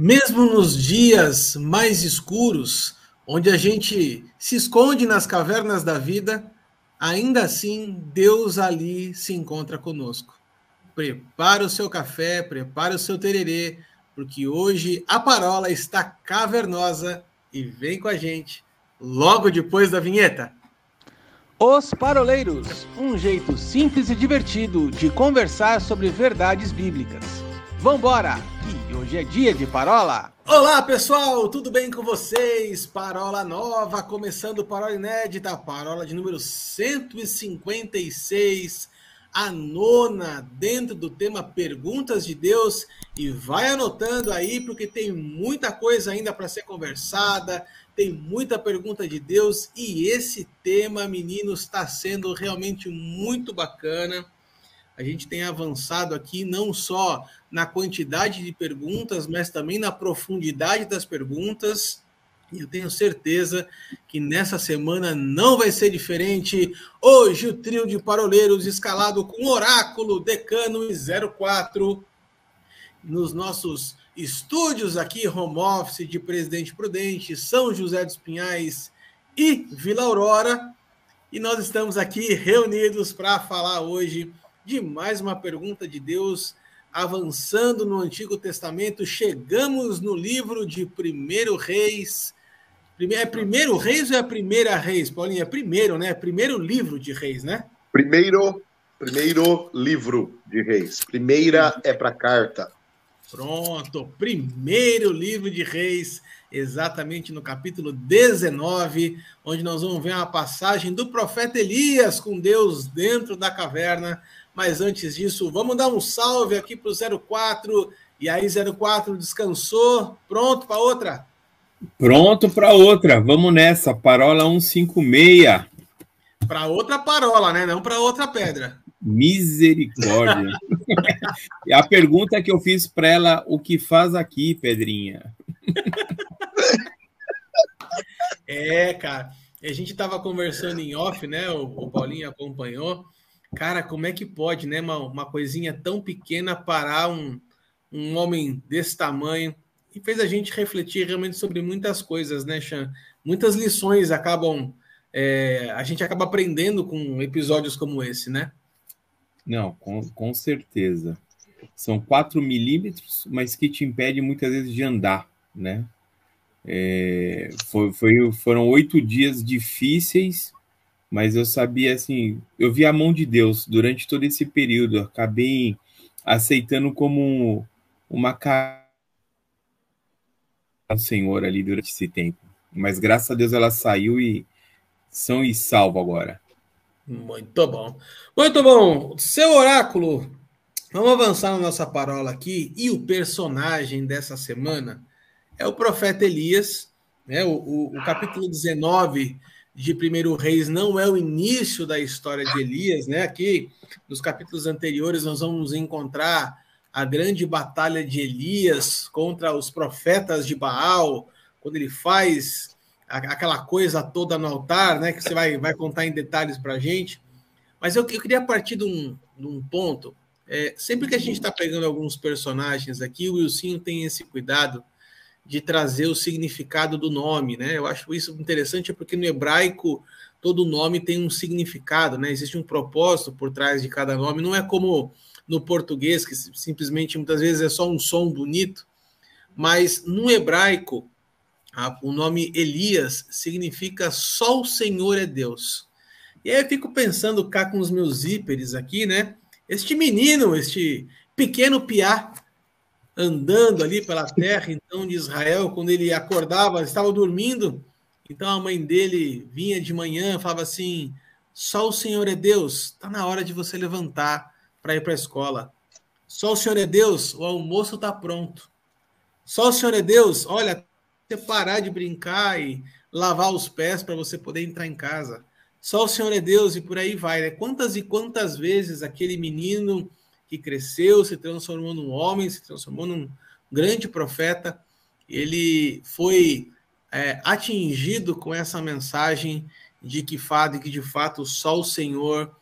Mesmo nos dias mais escuros, onde a gente se esconde nas cavernas da vida, ainda assim Deus ali se encontra conosco. Prepara o seu café, prepara o seu tererê, porque hoje a parola está cavernosa e vem com a gente logo depois da vinheta. Os Paroleiros, um jeito simples e divertido de conversar sobre verdades bíblicas. Vambora, que hoje é dia de parola. Olá pessoal, tudo bem com vocês? Parola nova, começando parola inédita, parola de número 156 a nona dentro do tema Perguntas de Deus e vai anotando aí porque tem muita coisa ainda para ser conversada, tem muita pergunta de Deus e esse tema, meninos, está sendo realmente muito bacana. A gente tem avançado aqui não só na quantidade de perguntas, mas também na profundidade das perguntas. E eu tenho certeza que nessa semana não vai ser diferente. Hoje o trio de paroleiros escalado com Oráculo, Decano e 04 nos nossos estúdios aqui, home office de Presidente Prudente, São José dos Pinhais e Vila Aurora. E nós estamos aqui reunidos para falar hoje de mais uma pergunta de Deus, avançando no Antigo Testamento. Chegamos no livro de Primeiro Reis, é primeiro Reis ou é a primeira Reis, Paulinho? É primeiro, né? Primeiro livro de Reis, né? Primeiro, primeiro livro de Reis. Primeira é para carta. Pronto, primeiro livro de Reis, exatamente no capítulo 19, onde nós vamos ver uma passagem do profeta Elias com Deus dentro da caverna. Mas antes disso, vamos dar um salve aqui para o 04. E aí, 04 descansou, pronto para outra? Pronto para outra. Vamos nessa. Parola 156. Para outra parola, né? Não para outra pedra. Misericórdia. e a pergunta que eu fiz para ela, o que faz aqui, Pedrinha? é, cara. A gente estava conversando em off, né? O, o, Paulinho acompanhou. Cara, como é que pode, né? Uma, uma coisinha tão pequena parar um, um homem desse tamanho e fez a gente refletir realmente sobre muitas coisas, né, Chan? Muitas lições acabam. É, a gente acaba aprendendo com episódios como esse, né? Não, com, com certeza. São 4 milímetros, mas que te impede muitas vezes de andar, né? É, foi, foi, foram oito dias difíceis, mas eu sabia assim, eu vi a mão de Deus durante todo esse período, acabei aceitando como uma o Senhor ali durante esse tempo. Mas graças a Deus ela saiu e são e salvo agora. Muito bom. Muito bom. Seu oráculo, vamos avançar na nossa parola aqui. E o personagem dessa semana é o profeta Elias. Né? O, o, o capítulo 19 de Primeiro Reis não é o início da história de Elias. Né? Aqui, nos capítulos anteriores, nós vamos encontrar a grande batalha de Elias contra os profetas de Baal, quando ele faz aquela coisa toda no altar, né? Que você vai, vai contar em detalhes para a gente. Mas eu, eu, queria partir de um, de um ponto. É, sempre que a gente está pegando alguns personagens aqui, o Wilson tem esse cuidado de trazer o significado do nome, né? Eu acho isso interessante porque no hebraico todo nome tem um significado, né? Existe um propósito por trás de cada nome. Não é como no português, que simplesmente muitas vezes é só um som bonito, mas no hebraico, o nome Elias significa só o Senhor é Deus. E aí eu fico pensando cá com os meus zíperes aqui, né? Este menino, este pequeno piá, andando ali pela terra, então, de Israel, quando ele acordava, estava dormindo, então a mãe dele vinha de manhã, falava assim: só o Senhor é Deus, está na hora de você levantar para ir para a escola. Só o Senhor é Deus, o almoço está pronto. Só o Senhor é Deus, olha, você parar de brincar e lavar os pés para você poder entrar em casa. Só o Senhor é Deus e por aí vai. Né? Quantas e quantas vezes aquele menino que cresceu, se transformou num homem, se transformou num grande profeta, ele foi é, atingido com essa mensagem de que, de que de fato só o Senhor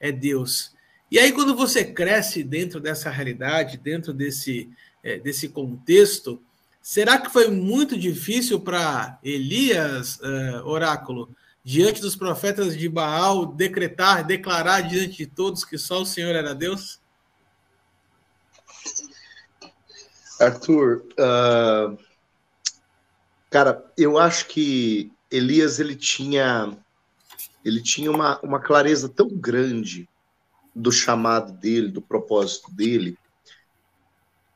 é Deus. E aí, quando você cresce dentro dessa realidade, dentro desse, é, desse contexto, Será que foi muito difícil para Elias, uh, oráculo, diante dos profetas de Baal, decretar, declarar diante de todos que só o Senhor era Deus? Arthur, uh, cara, eu acho que Elias ele tinha ele tinha uma, uma clareza tão grande do chamado dele, do propósito dele,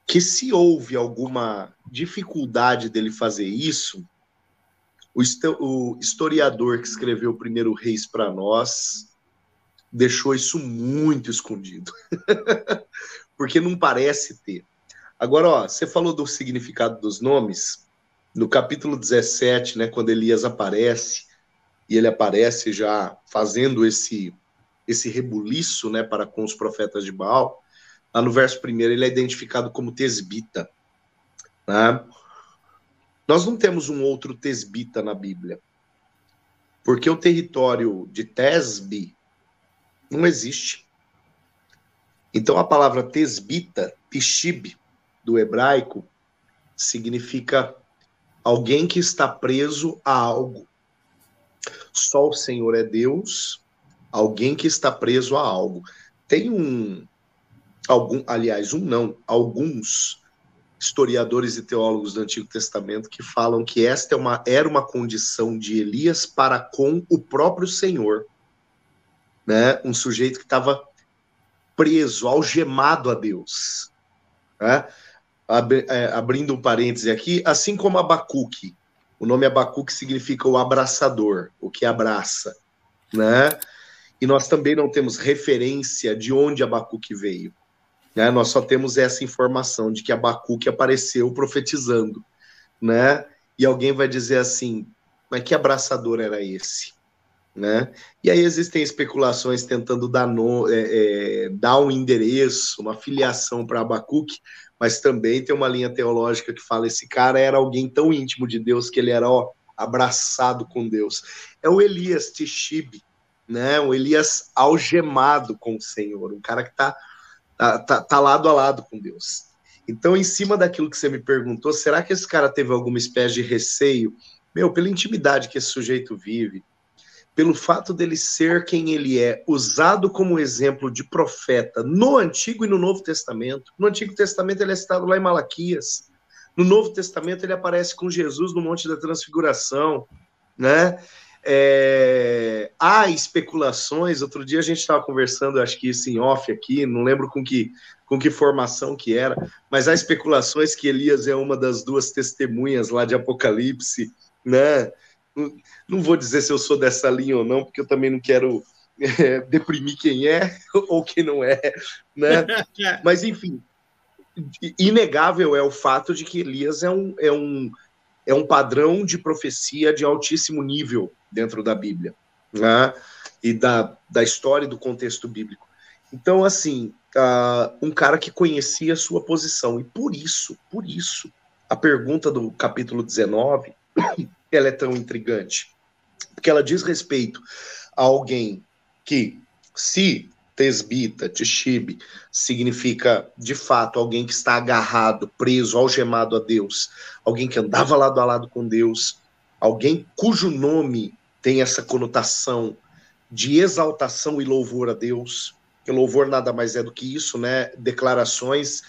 que se houve alguma dificuldade dele fazer isso, o, o historiador que escreveu o primeiro Reis para nós deixou isso muito escondido, porque não parece ter. Agora, ó, você falou do significado dos nomes. No capítulo 17, né, quando Elias aparece, e ele aparece já fazendo esse esse rebuliço, né, para com os profetas de Baal, lá no verso primeiro ele é identificado como tesbita, né? Nós não temos um outro tesbita na Bíblia, porque o território de Tesbe não existe. Então a palavra tesbita, tishib, do hebraico, significa alguém que está preso a algo. Só o Senhor é Deus, alguém que está preso a algo. Tem um, algum, aliás, um não, alguns historiadores e teólogos do Antigo Testamento que falam que esta é uma, era uma condição de Elias para com o próprio Senhor, né? Um sujeito que estava preso, algemado a Deus, né? É, abrindo um parêntese aqui, assim como Abacuque, o nome Abacuque significa o abraçador, o que abraça, né? E nós também não temos referência de onde Abacuque veio. Né? Nós só temos essa informação de que Abacuque apareceu profetizando, né? E alguém vai dizer assim, mas que abraçador era esse? Né? E aí existem especulações tentando dar, no, é, é, dar um endereço, uma filiação para Abacuque, mas também tem uma linha teológica que fala esse cara era alguém tão íntimo de Deus que ele era ó, abraçado com Deus. É o Elias Tishib, né? O Elias algemado com o Senhor, um cara que está tá, tá, tá lado a lado com Deus. Então, em cima daquilo que você me perguntou, será que esse cara teve alguma espécie de receio? Meu, pela intimidade que esse sujeito vive, pelo fato dele ser quem ele é, usado como exemplo de profeta no Antigo e no Novo Testamento. No Antigo Testamento ele é citado lá em Malaquias. No Novo Testamento ele aparece com Jesus no Monte da Transfiguração, né? É, há especulações. Outro dia a gente estava conversando, acho que isso em off aqui, não lembro com que, com que formação que era, mas há especulações que Elias é uma das duas testemunhas lá de Apocalipse, né? Não, vou dizer se eu sou dessa linha ou não, porque eu também não quero é, deprimir quem é ou quem não é, né? Mas enfim, inegável é o fato de que Elias é um, é um é um padrão de profecia de altíssimo nível dentro da Bíblia, né? E da, da história e do contexto bíblico. Então, assim, uh, um cara que conhecia a sua posição. E por isso, por isso, a pergunta do capítulo 19, ela é tão intrigante. Porque ela diz respeito a alguém que, se Tesbita, Tishibe, significa de fato alguém que está agarrado, preso, algemado a Deus, alguém que andava lado a lado com Deus, alguém cujo nome tem essa conotação de exaltação e louvor a Deus, que louvor nada mais é do que isso, né? Declarações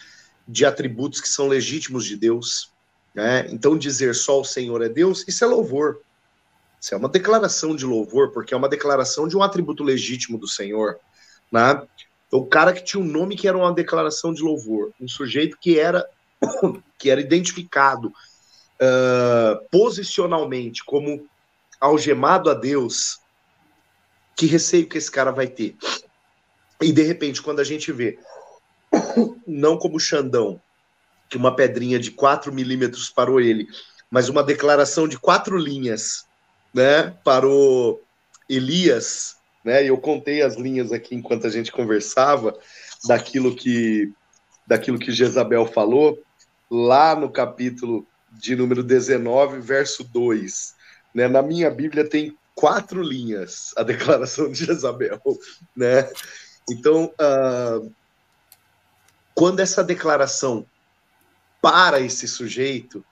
de atributos que são legítimos de Deus, né? Então dizer só o Senhor é Deus, isso é louvor. Isso é uma declaração de louvor, porque é uma declaração de um atributo legítimo do Senhor. Né? Então, o cara que tinha um nome que era uma declaração de louvor, um sujeito que era que era identificado uh, posicionalmente como algemado a Deus, que receio que esse cara vai ter? E de repente, quando a gente vê, não como Xandão, que uma pedrinha de 4 milímetros parou ele, mas uma declaração de quatro linhas, né, parou Elias, né? Eu contei as linhas aqui enquanto a gente conversava daquilo que daquilo que Jezabel falou lá no capítulo de número 19, verso 2. Né? Na minha Bíblia tem quatro linhas a declaração de Jezabel, né? Então, uh, quando essa declaração para esse sujeito,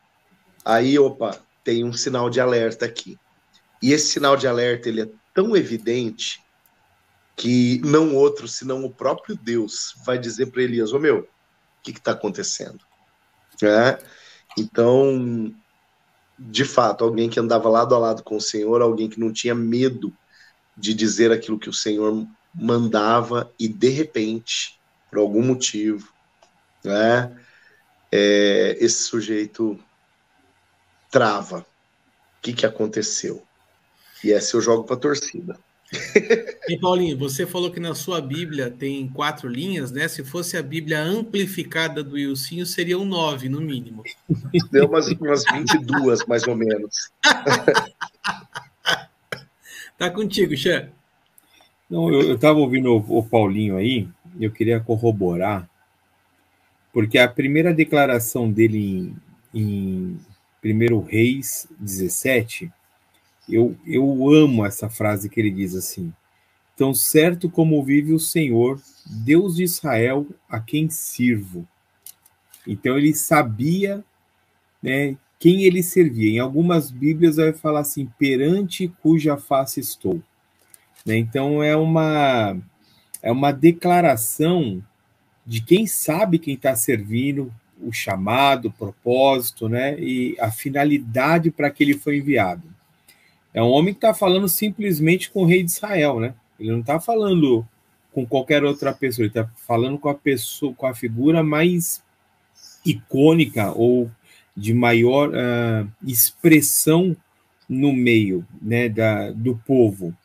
Aí, opa, tem um sinal de alerta aqui. E esse sinal de alerta ele é tão evidente que não outro senão o próprio Deus vai dizer para Elias: Ô meu, o que está acontecendo? É? Então, de fato, alguém que andava lado a lado com o Senhor, alguém que não tinha medo de dizer aquilo que o Senhor mandava e de repente, por algum motivo, né, é, esse sujeito trava. O que, que aconteceu? E essa eu jogo para a torcida. E Paulinho, você falou que na sua Bíblia tem quatro linhas, né? Se fosse a Bíblia amplificada do Ilcinho, seriam nove, no mínimo. Deu umas, umas 22, mais ou menos. tá contigo, Xan. Não, eu estava ouvindo o, o Paulinho aí, eu queria corroborar, porque a primeira declaração dele em, em 1 Reis 17 eu, eu amo essa frase que ele diz assim: Tão certo como vive o Senhor, Deus de Israel, a quem sirvo. Então ele sabia né, quem ele servia. Em algumas Bíblias vai falar assim: perante cuja face estou. Né? Então é uma, é uma declaração de quem sabe quem está servindo, o chamado, o propósito, né? E a finalidade para que ele foi enviado. É um homem que está falando simplesmente com o rei de Israel, né? Ele não está falando com qualquer outra pessoa, ele está falando com a pessoa, com a figura mais icônica ou de maior uh, expressão no meio, né, da, do povo.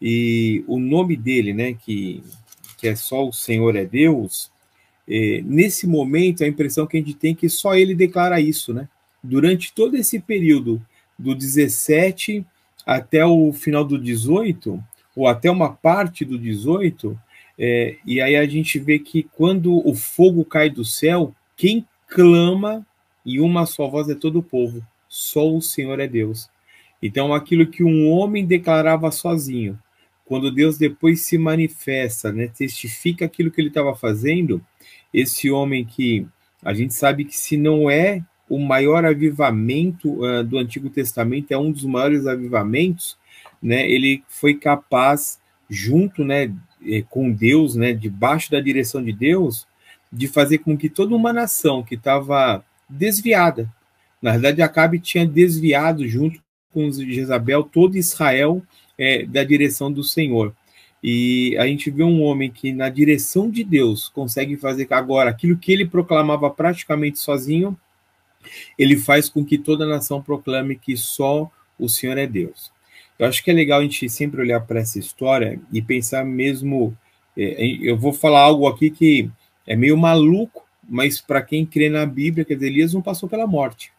E o nome dele, né, que, que é só o Senhor é Deus, eh, nesse momento a impressão que a gente tem é que só ele declara isso, né? Durante todo esse período do 17 até o final do 18, ou até uma parte do 18, é, e aí a gente vê que quando o fogo cai do céu, quem clama em uma só voz é todo o povo, só o Senhor é Deus. Então, aquilo que um homem declarava sozinho, quando Deus depois se manifesta, né, testifica aquilo que ele estava fazendo, esse homem que a gente sabe que se não é o maior avivamento uh, do Antigo Testamento, é um dos maiores avivamentos, né? Ele foi capaz, junto, né, eh, com Deus, né, debaixo da direção de Deus, de fazer com que toda uma nação que estava desviada, na verdade, Acabe tinha desviado junto com Jezabel todo Israel é, da direção do Senhor. E a gente vê um homem que, na direção de Deus, consegue fazer agora aquilo que ele proclamava praticamente sozinho, ele faz com que toda a nação proclame que só o Senhor é Deus. Eu acho que é legal a gente sempre olhar para essa história e pensar mesmo. É, eu vou falar algo aqui que é meio maluco, mas para quem crê na Bíblia, quer dizer, Elias não passou pela morte.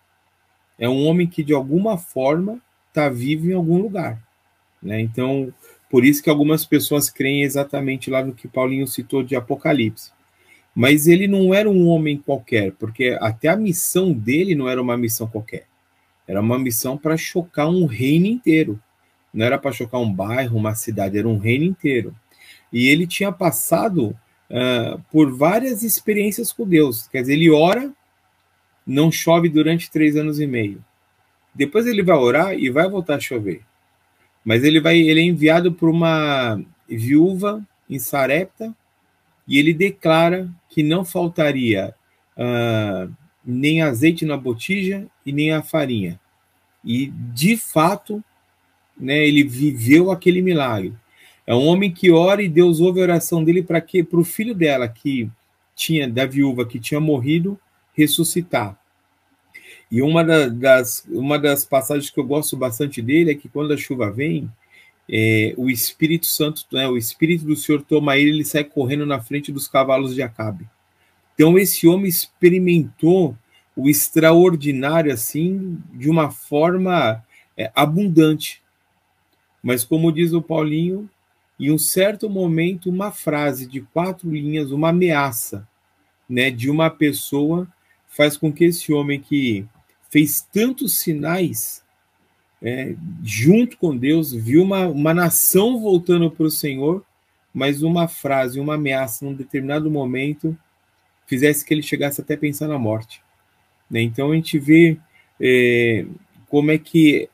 É um homem que de alguma forma está vivo em algum lugar. Né? Então, por isso que algumas pessoas creem exatamente lá no que Paulinho citou de Apocalipse. Mas ele não era um homem qualquer, porque até a missão dele não era uma missão qualquer. Era uma missão para chocar um reino inteiro. Não era para chocar um bairro, uma cidade, era um reino inteiro. E ele tinha passado uh, por várias experiências com Deus. Quer dizer, ele ora, não chove durante três anos e meio. Depois ele vai orar e vai voltar a chover. Mas ele vai, ele é enviado por uma viúva em Sarepta e ele declara que não faltaria uh, nem azeite na botija e nem a farinha. E, de fato, né, ele viveu aquele milagre. É um homem que ora e Deus ouve a oração dele para que para o filho dela que tinha da viúva que tinha morrido ressuscitar. E uma das, uma das passagens que eu gosto bastante dele é que quando a chuva vem, é, o Espírito Santo, né, o Espírito do Senhor toma ele, ele sai correndo na frente dos cavalos de Acabe. Então esse homem experimentou o extraordinário assim de uma forma é, abundante. Mas como diz o Paulinho, em um certo momento uma frase de quatro linhas, uma ameaça, né, de uma pessoa faz com que esse homem que fez tantos sinais é, junto com Deus, viu uma, uma nação voltando para o Senhor, mas uma frase, uma ameaça, num determinado momento, fizesse que ele chegasse até pensar na morte. Né? Então a gente vê é, como é que,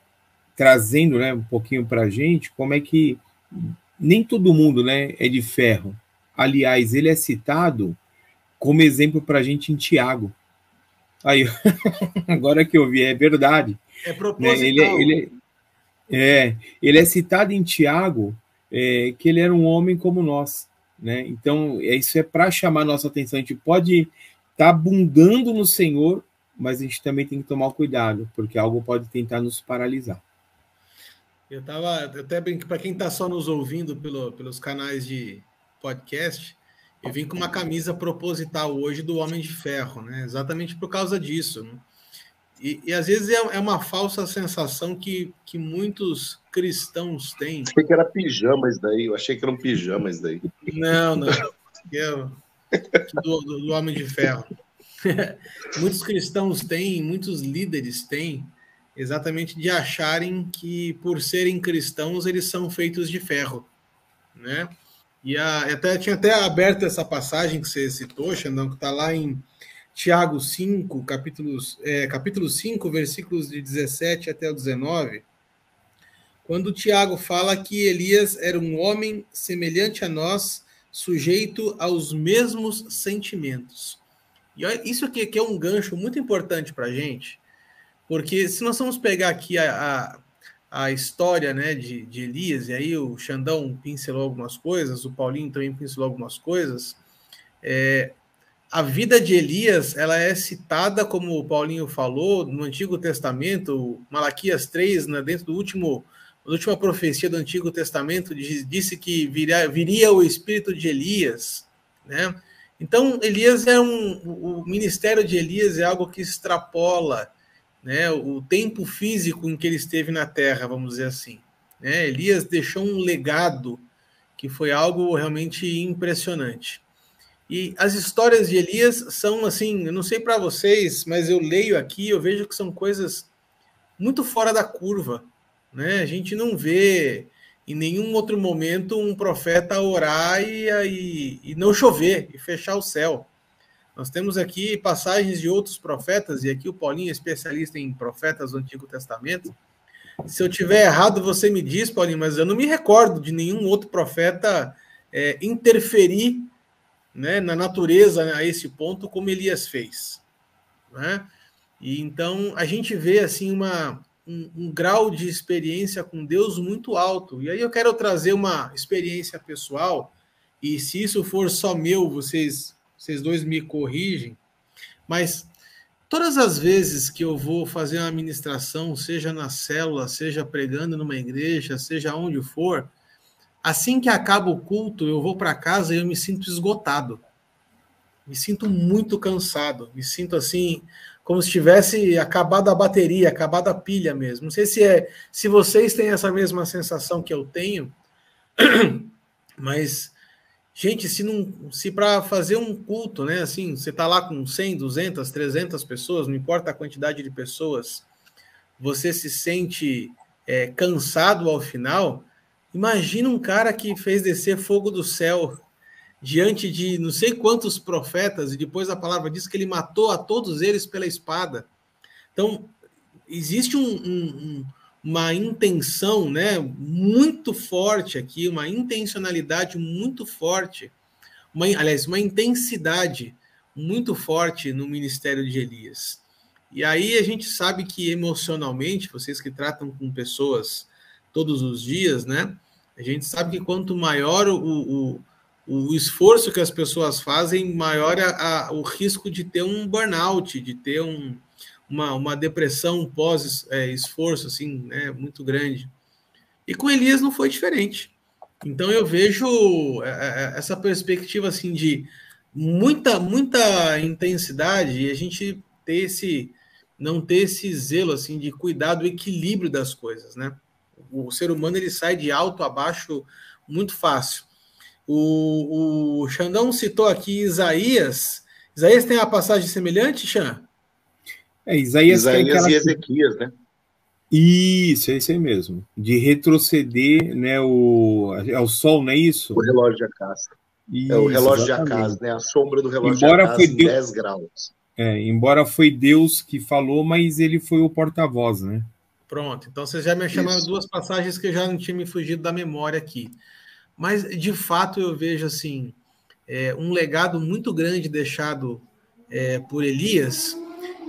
trazendo né, um pouquinho para a gente, como é que nem todo mundo né, é de ferro. Aliás, ele é citado como exemplo para a gente em Tiago. Aí, agora que eu vi, é verdade. É proposital. Né? Ele, é, ele, é, ele é citado em Tiago é, que ele era um homem como nós. Né? Então, é, isso é para chamar nossa atenção. A gente pode estar tá abundando no Senhor, mas a gente também tem que tomar cuidado, porque algo pode tentar nos paralisar. Eu estava até para quem está só nos ouvindo pelo, pelos canais de podcast, eu vim com uma camisa proposital hoje do Homem de Ferro, né? Exatamente por causa disso. Né? E, e, às vezes é, é, uma falsa sensação que, que muitos cristãos têm. Achei que era pijama isso daí, eu achei que era um pijama isso daí. Não, não. É do, do, do Homem de Ferro. muitos cristãos têm, muitos líderes têm, exatamente de acharem que por serem cristãos eles são feitos de ferro, né? E a, até tinha até aberto essa passagem que você citou, Xandão, que está lá em Tiago 5, capítulos, é, capítulo 5, versículos de 17 até o 19, quando Tiago fala que Elias era um homem semelhante a nós, sujeito aos mesmos sentimentos. E isso aqui, aqui é um gancho muito importante para a gente, porque se nós vamos pegar aqui a, a, a história né, de, de Elias, e aí o Xandão pincelou algumas coisas, o Paulinho também pincelou algumas coisas, é, a vida de Elias ela é citada, como o Paulinho falou, no Antigo Testamento, Malaquias 3, né, dentro do último, da última profecia do Antigo Testamento, disse que viria, viria o espírito de Elias, né? Então, Elias é um. O ministério de Elias é algo que extrapola né, o tempo físico em que ele esteve na terra, vamos dizer assim. Né? Elias deixou um legado que foi algo realmente impressionante. E as histórias de Elias são assim, eu não sei para vocês, mas eu leio aqui, eu vejo que são coisas muito fora da curva, né? A gente não vê em nenhum outro momento um profeta orar e, e, e não chover e fechar o céu. Nós temos aqui passagens de outros profetas, e aqui o Paulinho é especialista em profetas do Antigo Testamento. Se eu tiver errado, você me diz, Paulinho, mas eu não me recordo de nenhum outro profeta é, interferir né, na natureza a esse ponto, como Elias fez. Né? E então a gente vê assim uma, um, um, grau de experiência com Deus muito alto. E aí eu quero trazer uma experiência pessoal, e se isso for só meu, vocês vocês dois me corrigem, mas todas as vezes que eu vou fazer uma ministração, seja na célula, seja pregando numa igreja, seja onde for, assim que acaba o culto, eu vou para casa e eu me sinto esgotado. Me sinto muito cansado, me sinto assim, como se tivesse acabado a bateria, acabado a pilha mesmo. Não sei se é, se vocês têm essa mesma sensação que eu tenho, mas Gente, se não, se para fazer um culto, né, assim, você tá lá com 100, 200, 300 pessoas, não importa a quantidade de pessoas, você se sente é, cansado ao final, imagina um cara que fez descer fogo do céu diante de não sei quantos profetas, e depois a palavra diz que ele matou a todos eles pela espada. Então, existe um, um, uma intenção né, muito forte aqui, uma intencionalidade muito forte, uma, aliás, uma intensidade muito forte no ministério de Elias. E aí a gente sabe que emocionalmente, vocês que tratam com pessoas todos os dias, né? A gente sabe que quanto maior o, o, o esforço que as pessoas fazem, maior a, a, o risco de ter um burnout, de ter um, uma, uma depressão pós-esforço, é, assim, né, muito grande. E com Elias não foi diferente. Então eu vejo é, é, essa perspectiva assim de muita muita intensidade e a gente ter esse não ter esse zelo assim de cuidar do equilíbrio das coisas, né? O ser humano ele sai de alto a baixo muito fácil. O, o Xandão citou aqui Isaías. Isaías tem uma passagem semelhante, Xan? É, Isaías, Isaías e Ezequias, né? Isso, é isso aí mesmo. De retroceder, né, o, é o sol, não é isso? O relógio de Acas. Isso, é o relógio exatamente. de Acas, né? A sombra do relógio Embora de Acas, foi 10 graus. É, embora foi Deus que falou, mas ele foi o porta-voz, né? Pronto, então vocês já me chamaram Isso. duas passagens que já não tinha me fugido da memória aqui. Mas, de fato, eu vejo assim é, um legado muito grande deixado é, por Elias.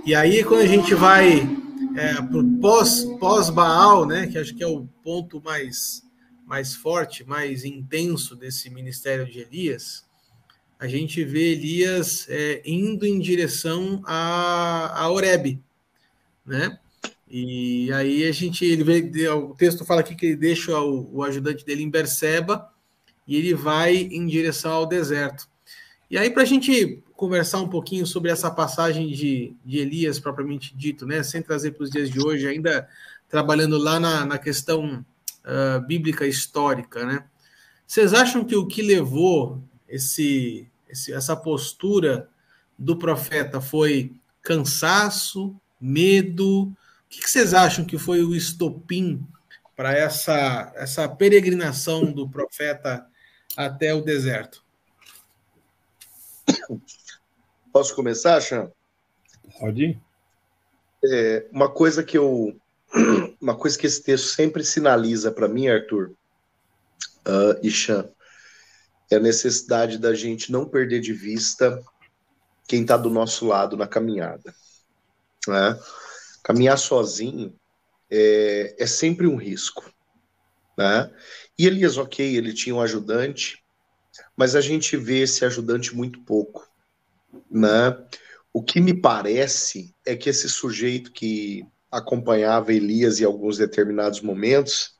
E aí, quando a gente vai é, pós, pós-Baal, né, que acho que é o ponto mais, mais forte, mais intenso desse ministério de Elias, a gente vê Elias é, indo em direção a, a Oreb, né? E aí a gente, ele vê, o texto fala aqui que ele deixa o, o ajudante dele em Berseba e ele vai em direção ao deserto. E aí, para a gente conversar um pouquinho sobre essa passagem de, de Elias, propriamente dito, né, sem trazer para os dias de hoje, ainda trabalhando lá na, na questão uh, bíblica histórica, né? Vocês acham que o que levou esse, esse, essa postura do profeta foi cansaço, medo, que, que vocês acham que foi o estopim para essa, essa peregrinação do profeta até o deserto? Posso começar, Chan? Pode. É, uma coisa que eu. Uma coisa que esse texto sempre sinaliza para mim, Arthur uh, e Chan, é a necessidade da gente não perder de vista quem está do nosso lado na caminhada. Né? Caminhar sozinho é, é sempre um risco. Né? E Elias, ok, ele tinha um ajudante, mas a gente vê esse ajudante muito pouco. Né? O que me parece é que esse sujeito que acompanhava Elias em alguns determinados momentos,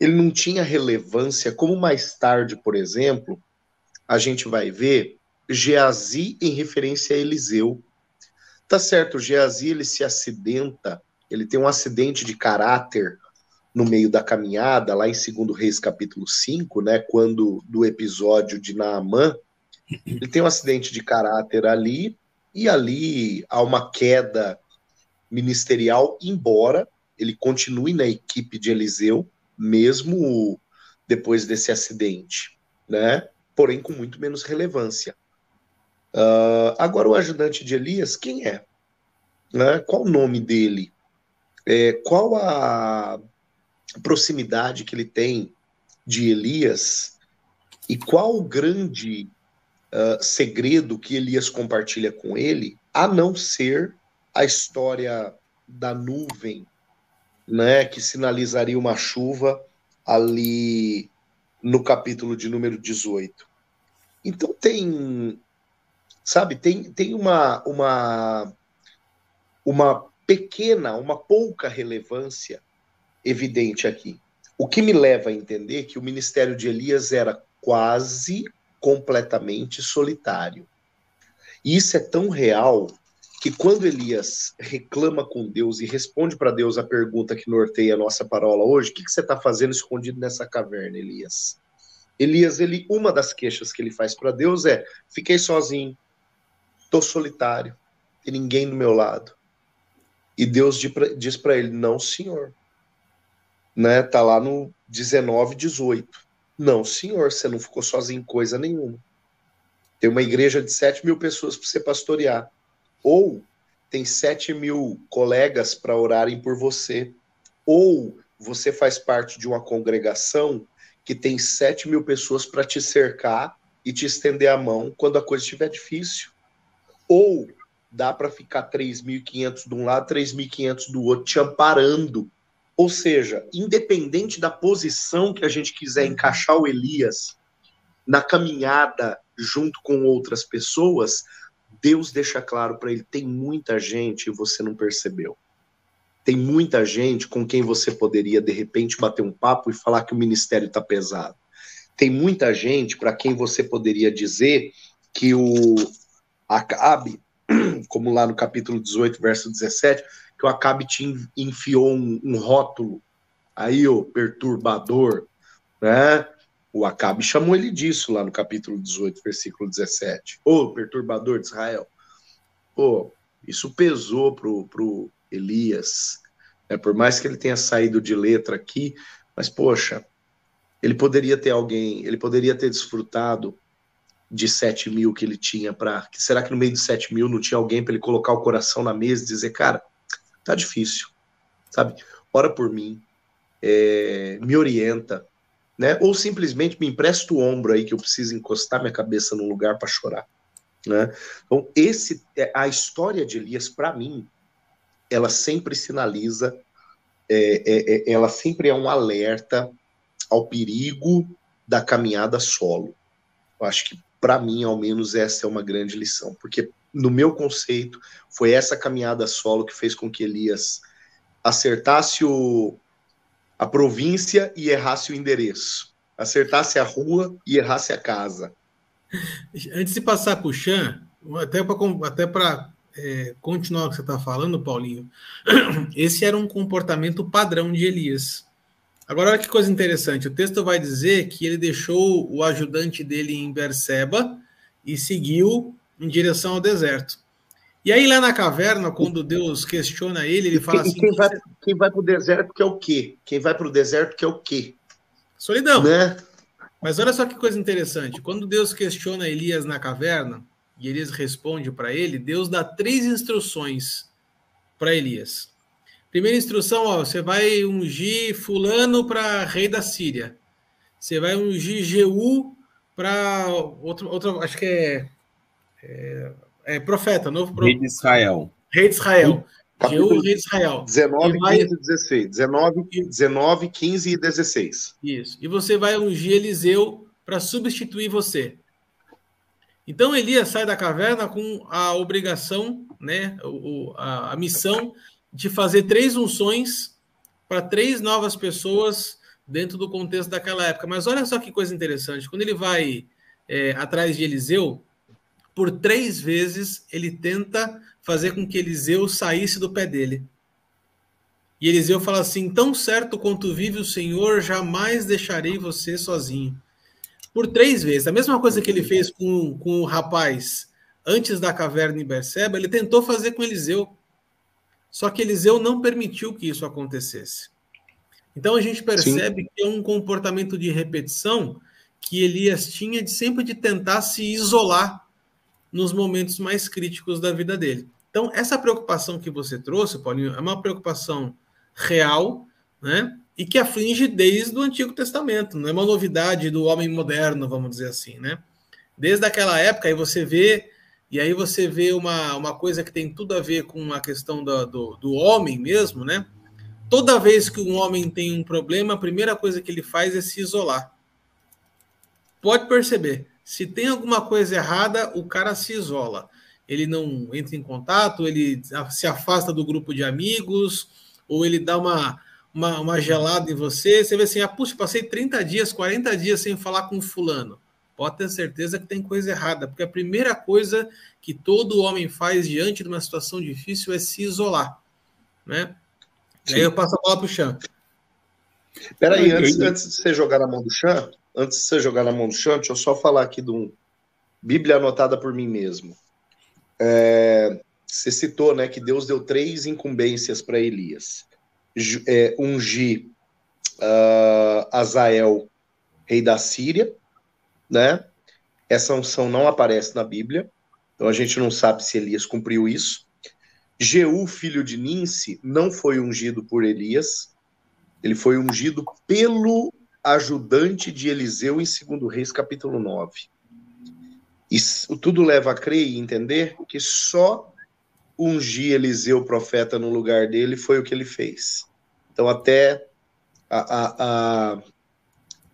ele não tinha relevância, como mais tarde, por exemplo, a gente vai ver Geazi em referência a Eliseu, Tá certo, Geazi ele se acidenta, ele tem um acidente de caráter no meio da caminhada, lá em 2 Reis capítulo 5, né, quando do episódio de Naamã, ele tem um acidente de caráter ali, e ali há uma queda ministerial, embora ele continue na equipe de Eliseu, mesmo depois desse acidente, né? Porém, com muito menos relevância. Uh, agora, o ajudante de Elias, quem é? Né? Qual o nome dele? É, qual a proximidade que ele tem de Elias? E qual o grande uh, segredo que Elias compartilha com ele, a não ser a história da nuvem, né, que sinalizaria uma chuva ali no capítulo de número 18. Então tem sabe? Tem, tem uma, uma, uma pequena, uma pouca relevância evidente aqui. O que me leva a entender que o ministério de Elias era quase completamente solitário. E isso é tão real que quando Elias reclama com Deus e responde para Deus a pergunta que norteia a nossa parola hoje, o que, que você está fazendo escondido nessa caverna, Elias? Elias, ele, uma das queixas que ele faz para Deus é: fiquei sozinho, Estou solitário, tem ninguém do meu lado. E Deus diz para ele: Não, senhor. Né? Tá lá no 19, 18. Não, senhor, você não ficou sozinho em coisa nenhuma. Tem uma igreja de 7 mil pessoas para você pastorear. Ou tem 7 mil colegas para orarem por você. Ou você faz parte de uma congregação que tem 7 mil pessoas para te cercar e te estender a mão quando a coisa estiver difícil ou dá para ficar 3.500 de um lado, 3.500 do outro, te amparando. Ou seja, independente da posição que a gente quiser encaixar o Elias na caminhada junto com outras pessoas, Deus deixa claro para ele: tem muita gente e você não percebeu. Tem muita gente com quem você poderia, de repente, bater um papo e falar que o ministério está pesado. Tem muita gente para quem você poderia dizer que o, Acabe, como lá no capítulo 18, verso 17, que o Acabe te enfiou um, um rótulo aí, o perturbador, né? O Acabe chamou ele disso lá no capítulo 18, versículo 17. Ô, perturbador de Israel. Pô, isso pesou pro, pro Elias. Né? Por mais que ele tenha saído de letra aqui, mas, poxa, ele poderia ter alguém, ele poderia ter desfrutado de 7 mil que ele tinha para. Será que no meio de 7 mil não tinha alguém para ele colocar o coração na mesa e dizer, cara, tá difícil, sabe? Ora por mim, é, me orienta, né? Ou simplesmente me empresta o ombro aí que eu preciso encostar minha cabeça num lugar para chorar, né? Então esse, é, a história de Elias para mim, ela sempre sinaliza, é, é, é, ela sempre é um alerta ao perigo da caminhada solo. Eu acho que para mim, ao menos, essa é uma grande lição, porque no meu conceito, foi essa caminhada solo que fez com que Elias acertasse o, a província e errasse o endereço, acertasse a rua e errasse a casa. Antes de passar para o Chan, até para é, continuar o que você está falando, Paulinho, esse era um comportamento padrão de Elias. Agora, olha que coisa interessante. O texto vai dizer que ele deixou o ajudante dele em Berseba e seguiu em direção ao deserto. E aí, lá na caverna, quando Deus questiona ele, ele fala assim: quem vai, quem vai para o deserto quer o quê? Quem vai para o deserto quer o quê? Solidão. Né? Mas olha só que coisa interessante. Quando Deus questiona Elias na caverna, e Elias responde para ele, Deus dá três instruções para Elias. Primeira instrução, ó, você vai ungir fulano para rei da Síria. Você vai ungir Jeú para outro, outro, acho que é, é, é profeta, novo profeta. Rei de Israel. Rei de Israel. Jeú, rei de Israel. 19, vai... 15 e 16. 19, 19, 15 e 16. Isso. E você vai ungir Eliseu para substituir você. Então Elias sai da caverna com a obrigação, né, a, a missão de fazer três unções para três novas pessoas dentro do contexto daquela época. Mas olha só que coisa interessante. Quando ele vai é, atrás de Eliseu, por três vezes ele tenta fazer com que Eliseu saísse do pé dele. E Eliseu fala assim: Tão certo quanto vive o Senhor, jamais deixarei você sozinho. Por três vezes. A mesma coisa que ele fez com, com o rapaz antes da caverna em Berseba, ele tentou fazer com Eliseu. Só que Eliseu não permitiu que isso acontecesse. Então a gente percebe Sim. que é um comportamento de repetição que Elias tinha de sempre de tentar se isolar nos momentos mais críticos da vida dele. Então essa preocupação que você trouxe, Paulinho, é uma preocupação real, né? E que aflige desde o Antigo Testamento, não é uma novidade do homem moderno, vamos dizer assim, né? Desde aquela época, aí você vê e aí você vê uma, uma coisa que tem tudo a ver com a questão do, do, do homem mesmo, né? Toda vez que um homem tem um problema, a primeira coisa que ele faz é se isolar. Pode perceber, se tem alguma coisa errada, o cara se isola. Ele não entra em contato, ele se afasta do grupo de amigos, ou ele dá uma, uma, uma gelada em você. Você vê assim, ah, puxa, passei 30 dias, 40 dias sem falar com fulano pode ter certeza que tem coisa errada, porque a primeira coisa que todo homem faz diante de uma situação difícil é se isolar, né? Sim. Aí eu passo a bola para o Chan. Peraí, antes, antes de você jogar na mão do Chan, antes de você jogar na mão do Chan, deixa eu só falar aqui de um Bíblia anotada por mim mesmo. É, você citou, né, que Deus deu três incumbências para Elias: é, ungir uh, Azael, rei da Síria, né? Essa unção não aparece na Bíblia, então a gente não sabe se Elias cumpriu isso. Jeú, filho de Ninse, não foi ungido por Elias, ele foi ungido pelo ajudante de Eliseu em 2 Reis, capítulo 9. E tudo leva a crer e entender que só ungir Eliseu, profeta, no lugar dele foi o que ele fez. Então, até a, a,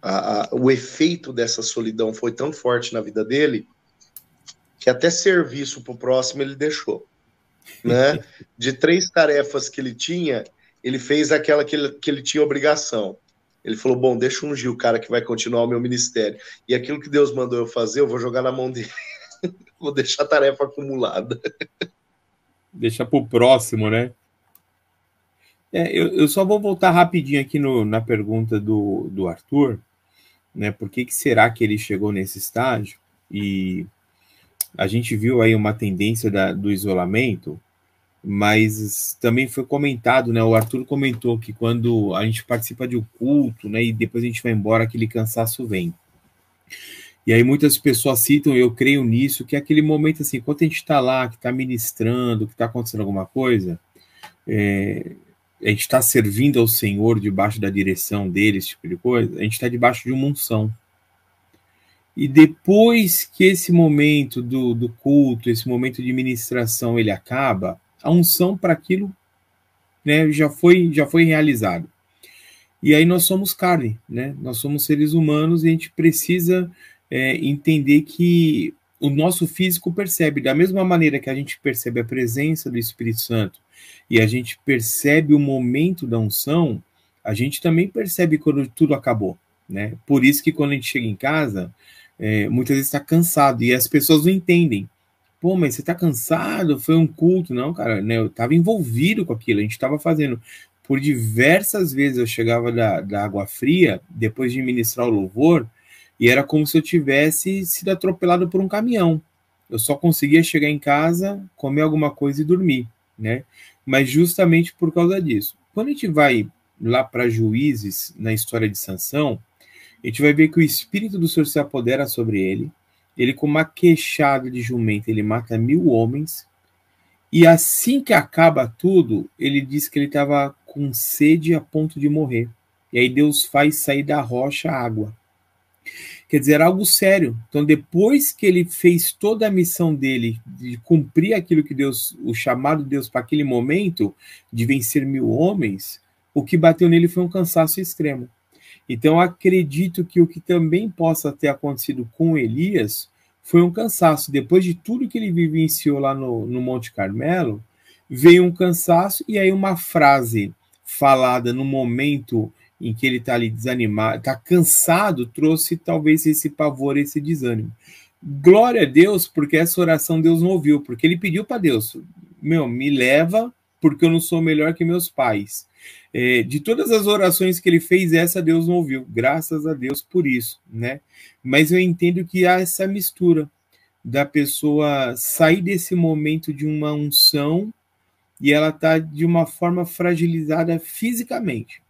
a, o efeito dessa solidão foi tão forte na vida dele que até serviço para o próximo ele deixou. Né? De três tarefas que ele tinha, ele fez aquela que ele, que ele tinha obrigação. Ele falou: Bom, deixa ungir o cara que vai continuar o meu ministério. E aquilo que Deus mandou eu fazer, eu vou jogar na mão dele. vou deixar a tarefa acumulada. Deixa para o próximo, né? É, eu, eu, só vou voltar rapidinho aqui no, na pergunta do, do Arthur, né? Por que, que será que ele chegou nesse estágio? E a gente viu aí uma tendência da, do isolamento, mas também foi comentado, né? O Arthur comentou que quando a gente participa de um culto, né, e depois a gente vai embora, aquele cansaço vem. E aí muitas pessoas citam, eu creio nisso, que é aquele momento assim, quando a gente está lá, que está ministrando, que está acontecendo alguma coisa, é, a gente está servindo ao Senhor debaixo da direção dele, esse tipo de coisa, a gente está debaixo de uma unção. E depois que esse momento do, do culto, esse momento de ministração, ele acaba, a unção para aquilo né, já foi já foi realizado. E aí nós somos carne, né? Nós somos seres humanos e a gente precisa é, entender que o nosso físico percebe, da mesma maneira que a gente percebe a presença do Espírito Santo e a gente percebe o momento da unção, a gente também percebe quando tudo acabou, né? Por isso que quando a gente chega em casa, é, muitas vezes está cansado e as pessoas não entendem. Pô, mas você está cansado? Foi um culto? Não, cara, né? Eu estava envolvido com aquilo, a gente estava fazendo. Por diversas vezes eu chegava da, da água fria, depois de ministrar o louvor, e era como se eu tivesse sido atropelado por um caminhão. Eu só conseguia chegar em casa, comer alguma coisa e dormir, né? Mas justamente por causa disso. Quando a gente vai lá para Juízes, na história de Sansão, a gente vai ver que o espírito do Senhor se apodera sobre ele. Ele, com uma queixada de jumento, ele mata mil homens. E assim que acaba tudo, ele diz que ele estava com sede a ponto de morrer. E aí Deus faz sair da rocha água. Quer dizer, algo sério. Então, depois que ele fez toda a missão dele de cumprir aquilo que Deus, o chamado de Deus para aquele momento, de vencer mil homens, o que bateu nele foi um cansaço extremo. Então, acredito que o que também possa ter acontecido com Elias foi um cansaço. Depois de tudo que ele vivenciou lá no, no Monte Carmelo, veio um cansaço e aí uma frase falada no momento em que ele está ali desanimado, está cansado, trouxe talvez esse pavor, esse desânimo. Glória a Deus, porque essa oração Deus não ouviu, porque ele pediu para Deus: meu, me leva, porque eu não sou melhor que meus pais. É, de todas as orações que ele fez, essa Deus não ouviu. Graças a Deus por isso, né? Mas eu entendo que há essa mistura da pessoa sair desse momento de uma unção e ela tá de uma forma fragilizada fisicamente.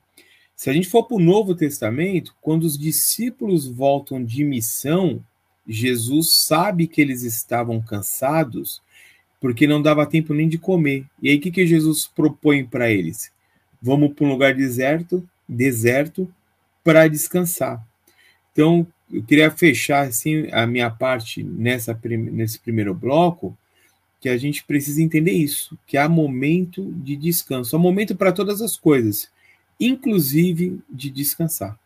Se a gente for para o Novo Testamento, quando os discípulos voltam de missão, Jesus sabe que eles estavam cansados porque não dava tempo nem de comer. E aí o que, que Jesus propõe para eles? Vamos para um lugar deserto, deserto, para descansar. Então, eu queria fechar assim a minha parte nessa nesse primeiro bloco, que a gente precisa entender isso, que há momento de descanso, há momento para todas as coisas inclusive de descansar.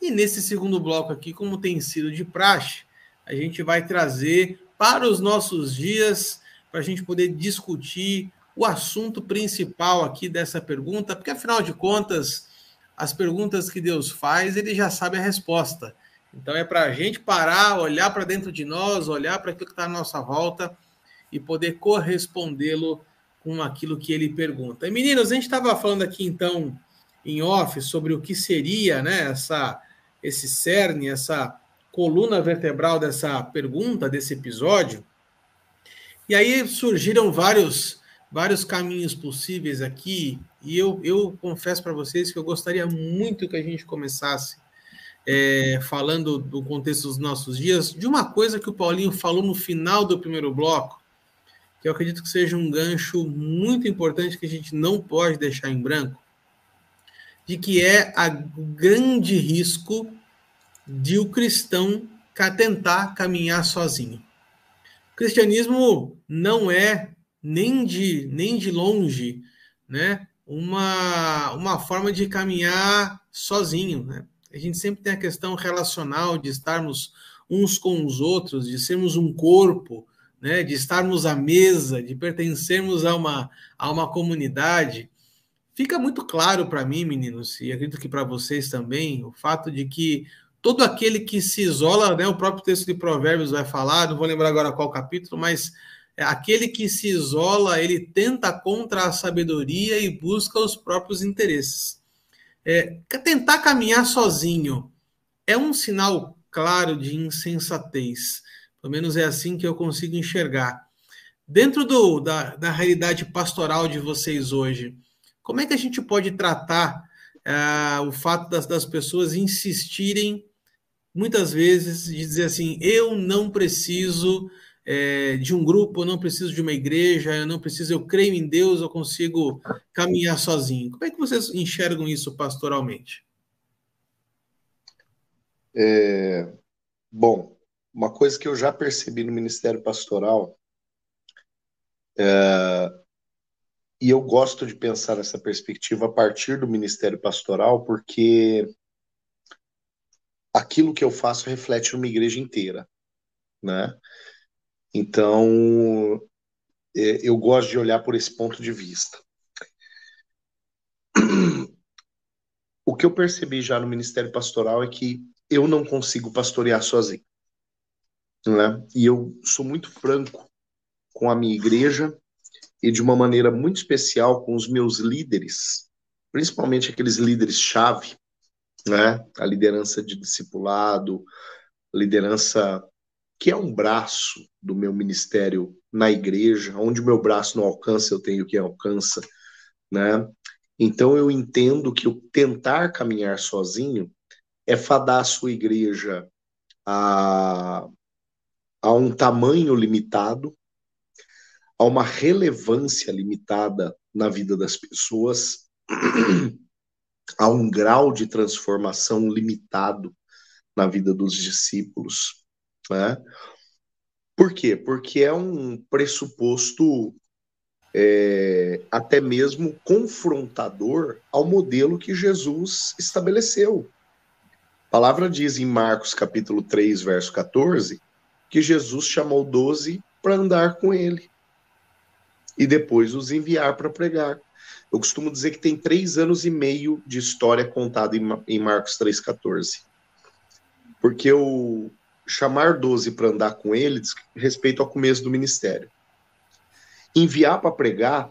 E nesse segundo bloco aqui, como tem sido de praxe, a gente vai trazer para os nossos dias, para a gente poder discutir o assunto principal aqui dessa pergunta, porque afinal de contas, as perguntas que Deus faz, ele já sabe a resposta. Então é para a gente parar, olhar para dentro de nós, olhar para aquilo que está à nossa volta e poder correspondê-lo com aquilo que ele pergunta. E, meninos, a gente estava falando aqui então em off sobre o que seria né, essa, esse cerne, essa coluna vertebral dessa pergunta, desse episódio. E aí surgiram vários, vários caminhos possíveis aqui, e eu, eu confesso para vocês que eu gostaria muito que a gente começasse é, falando do contexto dos nossos dias, de uma coisa que o Paulinho falou no final do primeiro bloco, que eu acredito que seja um gancho muito importante que a gente não pode deixar em branco, de que é o grande risco de o cristão tentar caminhar sozinho. O cristianismo não é nem de, nem de longe né, uma, uma forma de caminhar sozinho. Né? A gente sempre tem a questão relacional de estarmos uns com os outros, de sermos um corpo, né, de estarmos à mesa, de pertencermos a uma, a uma comunidade, fica muito claro para mim, meninos, e acredito que para vocês também, o fato de que todo aquele que se isola, né, o próprio texto de Provérbios vai falar, não vou lembrar agora qual capítulo, mas aquele que se isola, ele tenta contra a sabedoria e busca os próprios interesses. É, tentar caminhar sozinho é um sinal claro de insensatez. Pelo menos é assim que eu consigo enxergar. Dentro do, da, da realidade pastoral de vocês hoje, como é que a gente pode tratar uh, o fato das, das pessoas insistirem muitas vezes, de dizer assim: eu não preciso é, de um grupo, eu não preciso de uma igreja, eu não preciso, eu creio em Deus, eu consigo caminhar sozinho. Como é que vocês enxergam isso pastoralmente? É, bom, uma coisa que eu já percebi no Ministério Pastoral, é, e eu gosto de pensar nessa perspectiva a partir do Ministério Pastoral, porque aquilo que eu faço reflete uma igreja inteira, né? Então, é, eu gosto de olhar por esse ponto de vista. O que eu percebi já no Ministério Pastoral é que eu não consigo pastorear sozinho. Né? E eu sou muito franco com a minha igreja e de uma maneira muito especial com os meus líderes, principalmente aqueles líderes-chave, né? a liderança de discipulado, liderança que é um braço do meu ministério na igreja, onde o meu braço não alcança, eu tenho que alcança, né? Então eu entendo que o tentar caminhar sozinho é fadar a sua igreja a, a um tamanho limitado, a uma relevância limitada na vida das pessoas, a um grau de transformação limitado na vida dos discípulos. Né? Por quê? Porque é um pressuposto é, até mesmo confrontador ao modelo que Jesus estabeleceu. A palavra diz em Marcos capítulo 3, verso 14, que Jesus chamou doze para andar com ele e depois os enviar para pregar. Eu costumo dizer que tem três anos e meio de história contada em Marcos 3,14. Porque o, chamar 12 para andar com ele diz respeito ao começo do ministério. Enviar para pregar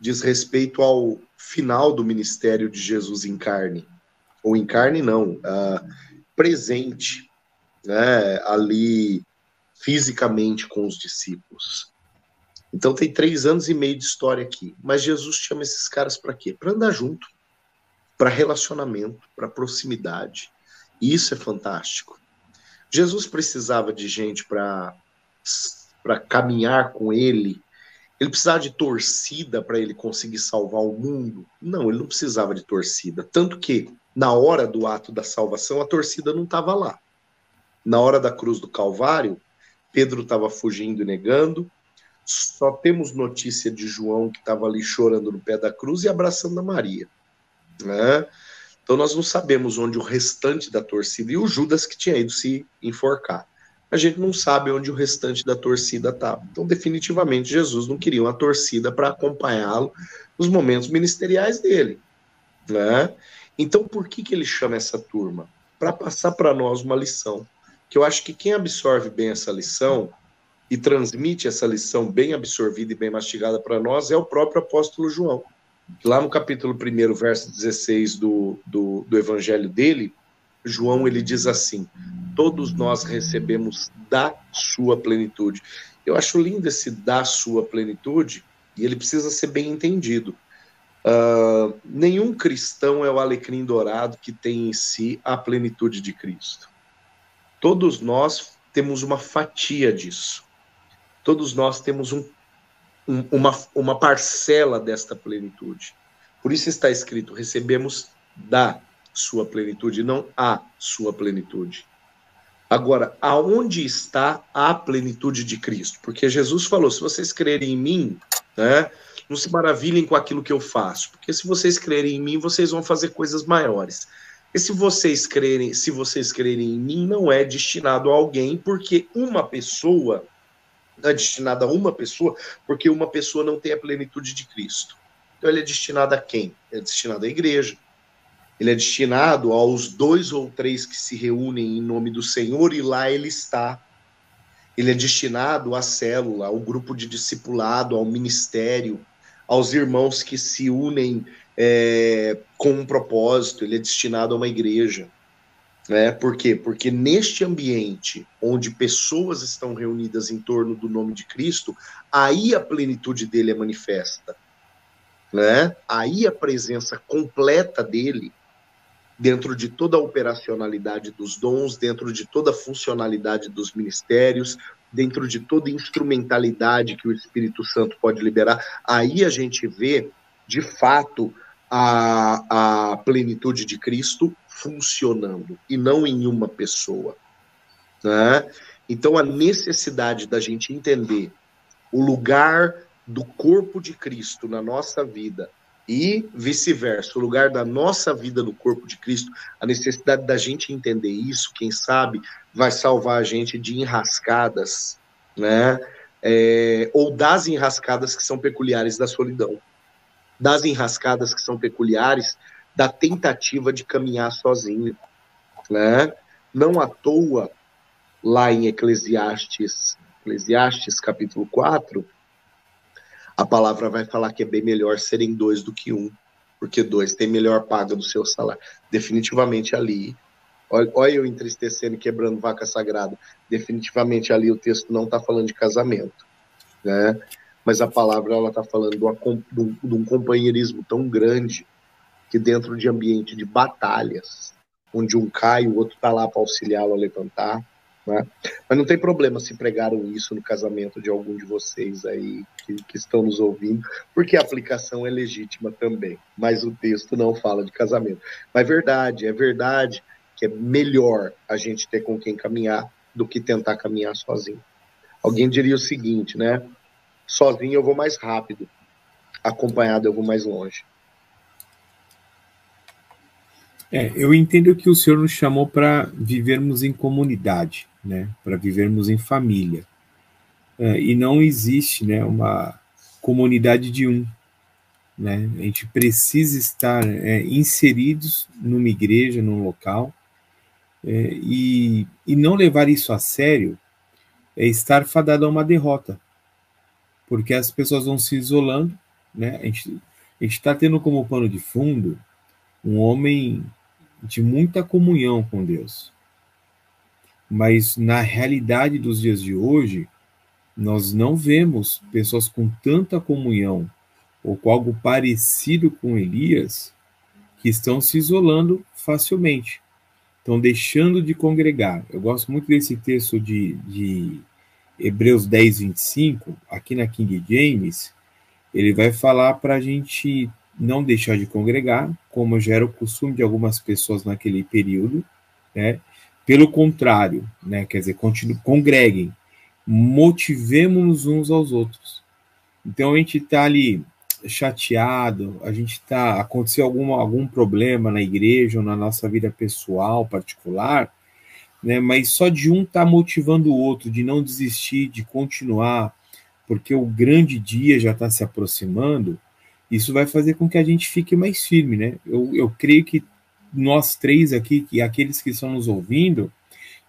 diz respeito ao final do ministério de Jesus em carne. Ou em carne, não, uh, presente, né, ali fisicamente com os discípulos. Então tem três anos e meio de história aqui. Mas Jesus chama esses caras para quê? Para andar junto, para relacionamento, para proximidade. E isso é fantástico. Jesus precisava de gente para caminhar com ele. Ele precisava de torcida para ele conseguir salvar o mundo? Não, ele não precisava de torcida. Tanto que, na hora do ato da salvação, a torcida não estava lá. Na hora da cruz do Calvário, Pedro estava fugindo e negando. Só temos notícia de João que estava ali chorando no pé da cruz e abraçando a Maria. Né? Então nós não sabemos onde o restante da torcida e o Judas que tinha ido se enforcar. A gente não sabe onde o restante da torcida estava. Então, definitivamente, Jesus não queria uma torcida para acompanhá-lo nos momentos ministeriais dele. Né? Então, por que, que ele chama essa turma? Para passar para nós uma lição. Que eu acho que quem absorve bem essa lição e transmite essa lição bem absorvida e bem mastigada para nós é o próprio apóstolo João lá no capítulo 1, verso 16 do, do, do evangelho dele, João ele diz assim: todos nós recebemos da sua plenitude. Eu acho lindo esse da sua plenitude, e ele precisa ser bem entendido. Uh, nenhum cristão é o alecrim dourado que tem em si a plenitude de Cristo. Todos nós temos uma fatia disso. Todos nós temos um uma, uma parcela desta plenitude. Por isso está escrito: recebemos da sua plenitude, não a sua plenitude. Agora, aonde está a plenitude de Cristo? Porque Jesus falou: se vocês crerem em mim, né, não se maravilhem com aquilo que eu faço, porque se vocês crerem em mim, vocês vão fazer coisas maiores. E se vocês crerem, se vocês crerem em mim, não é destinado a alguém, porque uma pessoa é destinado a uma pessoa, porque uma pessoa não tem a plenitude de Cristo. Então ele é destinado a quem? É destinado à igreja. Ele é destinado aos dois ou três que se reúnem em nome do Senhor e lá ele está. Ele é destinado à célula, ao grupo de discipulado, ao ministério, aos irmãos que se unem é, com um propósito. Ele é destinado a uma igreja. Né? Por quê? Porque neste ambiente onde pessoas estão reunidas em torno do nome de Cristo, aí a plenitude dele é manifesta. Né? Aí a presença completa dele dentro de toda a operacionalidade dos dons, dentro de toda a funcionalidade dos ministérios, dentro de toda a instrumentalidade que o Espírito Santo pode liberar, aí a gente vê, de fato, a, a plenitude de Cristo funcionando, e não em uma pessoa. Né? Então, a necessidade da gente entender o lugar do corpo de Cristo na nossa vida e vice-versa, o lugar da nossa vida no corpo de Cristo, a necessidade da gente entender isso, quem sabe, vai salvar a gente de enrascadas, né? É, ou das enrascadas que são peculiares da solidão, das enrascadas que são peculiares da tentativa de caminhar sozinho, né? Não à toa, lá em Eclesiastes, Eclesiastes capítulo 4, a palavra vai falar que é bem melhor serem dois do que um, porque dois tem melhor paga do seu salário. Definitivamente ali, olha, olha eu entristecendo e quebrando vaca sagrada, definitivamente ali o texto não está falando de casamento, né? Mas a palavra ela está falando de, uma, de um companheirismo tão grande que dentro de ambiente de batalhas, onde um cai, o outro está lá para auxiliá-lo a levantar, né? Mas não tem problema se pregaram isso no casamento de algum de vocês aí que, que, estão nos ouvindo, porque a aplicação é legítima também, mas o texto não fala de casamento. Mas é verdade, é verdade que é melhor a gente ter com quem caminhar do que tentar caminhar sozinho. Alguém diria o seguinte, né? Sozinho eu vou mais rápido, acompanhado eu vou mais longe. É, eu entendo que o Senhor nos chamou para vivermos em comunidade né, para vivermos em família. É, e não existe né, uma comunidade de um. Né? A gente precisa estar é, inseridos numa igreja, num local, é, e, e não levar isso a sério é estar fadado a uma derrota, porque as pessoas vão se isolando, né? A gente está tendo como pano de fundo um homem de muita comunhão com Deus, mas na realidade dos dias de hoje, nós não vemos pessoas com tanta comunhão ou com algo parecido com Elias que estão se isolando facilmente, estão deixando de congregar. Eu gosto muito desse texto de, de Hebreus 10, 25, aqui na King James, ele vai falar para a gente não deixar de congregar, como já era o costume de algumas pessoas naquele período, né? Pelo contrário, né, quer dizer, continue, congreguem, motivemos-nos uns aos outros. Então a gente está ali chateado, a gente está aconteceu algum, algum problema na igreja ou na nossa vida pessoal particular, né? Mas só de um tá motivando o outro de não desistir, de continuar, porque o grande dia já está se aproximando. Isso vai fazer com que a gente fique mais firme, né? Eu, eu creio que nós três aqui, e aqueles que estão nos ouvindo,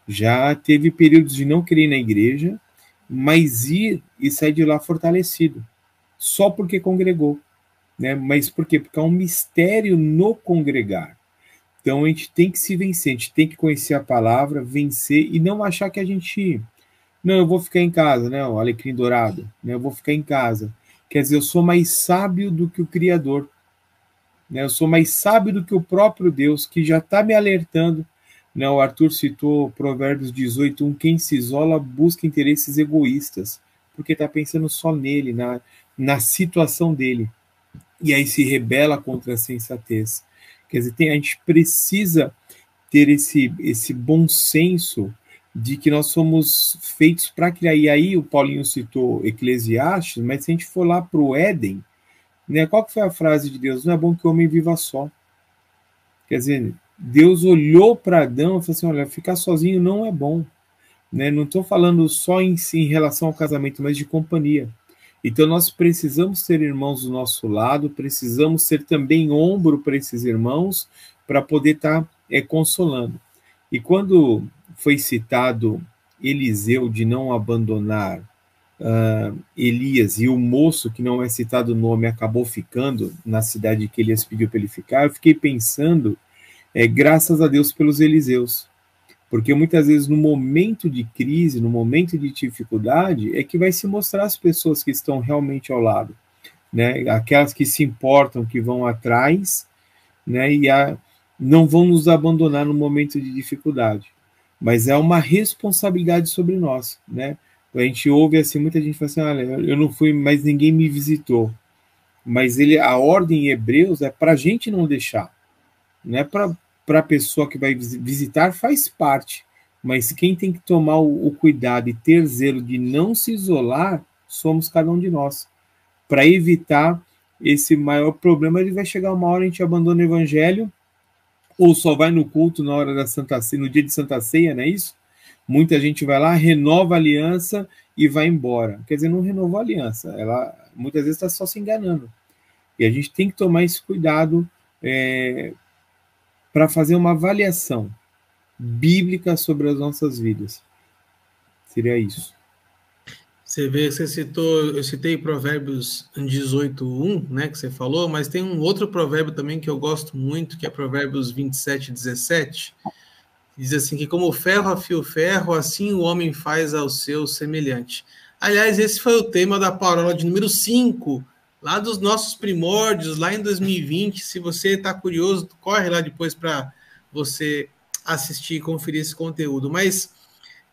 já teve períodos de não querer ir na igreja, mas ir e sair de lá fortalecido, só porque congregou. Né? Mas por quê? Porque há um mistério no congregar. Então a gente tem que se vencer, a gente tem que conhecer a palavra, vencer e não achar que a gente. Não, eu vou ficar em casa, né? O alecrim dourado, né? Eu vou ficar em casa. Quer dizer, eu sou mais sábio do que o Criador. Né? Eu sou mais sábio do que o próprio Deus, que já está me alertando. Né? O Arthur citou Provérbios 18, 1, quem se isola busca interesses egoístas, porque está pensando só nele, na, na situação dele. E aí se rebela contra a sensatez. Quer dizer, tem, a gente precisa ter esse, esse bom senso de que nós somos feitos para criar. E aí o Paulinho citou Eclesiastes, mas se a gente for lá para o Éden, né? Qual que foi a frase de Deus? Não é bom que o homem viva só. Quer dizer, Deus olhou para Adão e falou assim: olha, ficar sozinho não é bom. Né? Não estou falando só em, em relação ao casamento, mas de companhia. Então nós precisamos ter irmãos do nosso lado, precisamos ser também ombro para esses irmãos para poder estar tá, é, consolando. E quando foi citado Eliseu de não abandonar uh, Elias e o moço, que não é citado o nome, acabou ficando na cidade que Elias pediu para ele ficar, eu fiquei pensando, é, graças a Deus pelos Eliseus. Porque muitas vezes no momento de crise, no momento de dificuldade, é que vai se mostrar as pessoas que estão realmente ao lado. Né? Aquelas que se importam, que vão atrás, né? e, a, não vão nos abandonar no momento de dificuldade, mas é uma responsabilidade sobre nós, né? A gente ouve assim, muita gente fala assim, olha, eu não fui, mas ninguém me visitou. Mas ele, a ordem em Hebreus é para a gente não deixar, não é para a pessoa que vai visitar, faz parte, mas quem tem que tomar o, o cuidado e ter zelo de não se isolar somos cada um de nós, para evitar esse maior problema. Ele vai chegar uma hora a gente abandona o evangelho ou só vai no culto na hora da Santa Ceia, no dia de Santa Ceia, não é isso? Muita gente vai lá, renova a aliança e vai embora. Quer dizer, não renovou a aliança. Ela muitas vezes está só se enganando. E a gente tem que tomar esse cuidado é, para fazer uma avaliação bíblica sobre as nossas vidas. Seria isso. Você vê, você citou, eu citei Provérbios 18:1, né, que você falou, mas tem um outro provérbio também que eu gosto muito, que é Provérbios 27:17, Diz assim que como o ferro afia o ferro, assim o homem faz ao seu semelhante. Aliás, esse foi o tema da parola de número 5, lá dos nossos primórdios, lá em 2020. Se você está curioso, corre lá depois para você assistir e conferir esse conteúdo. Mas,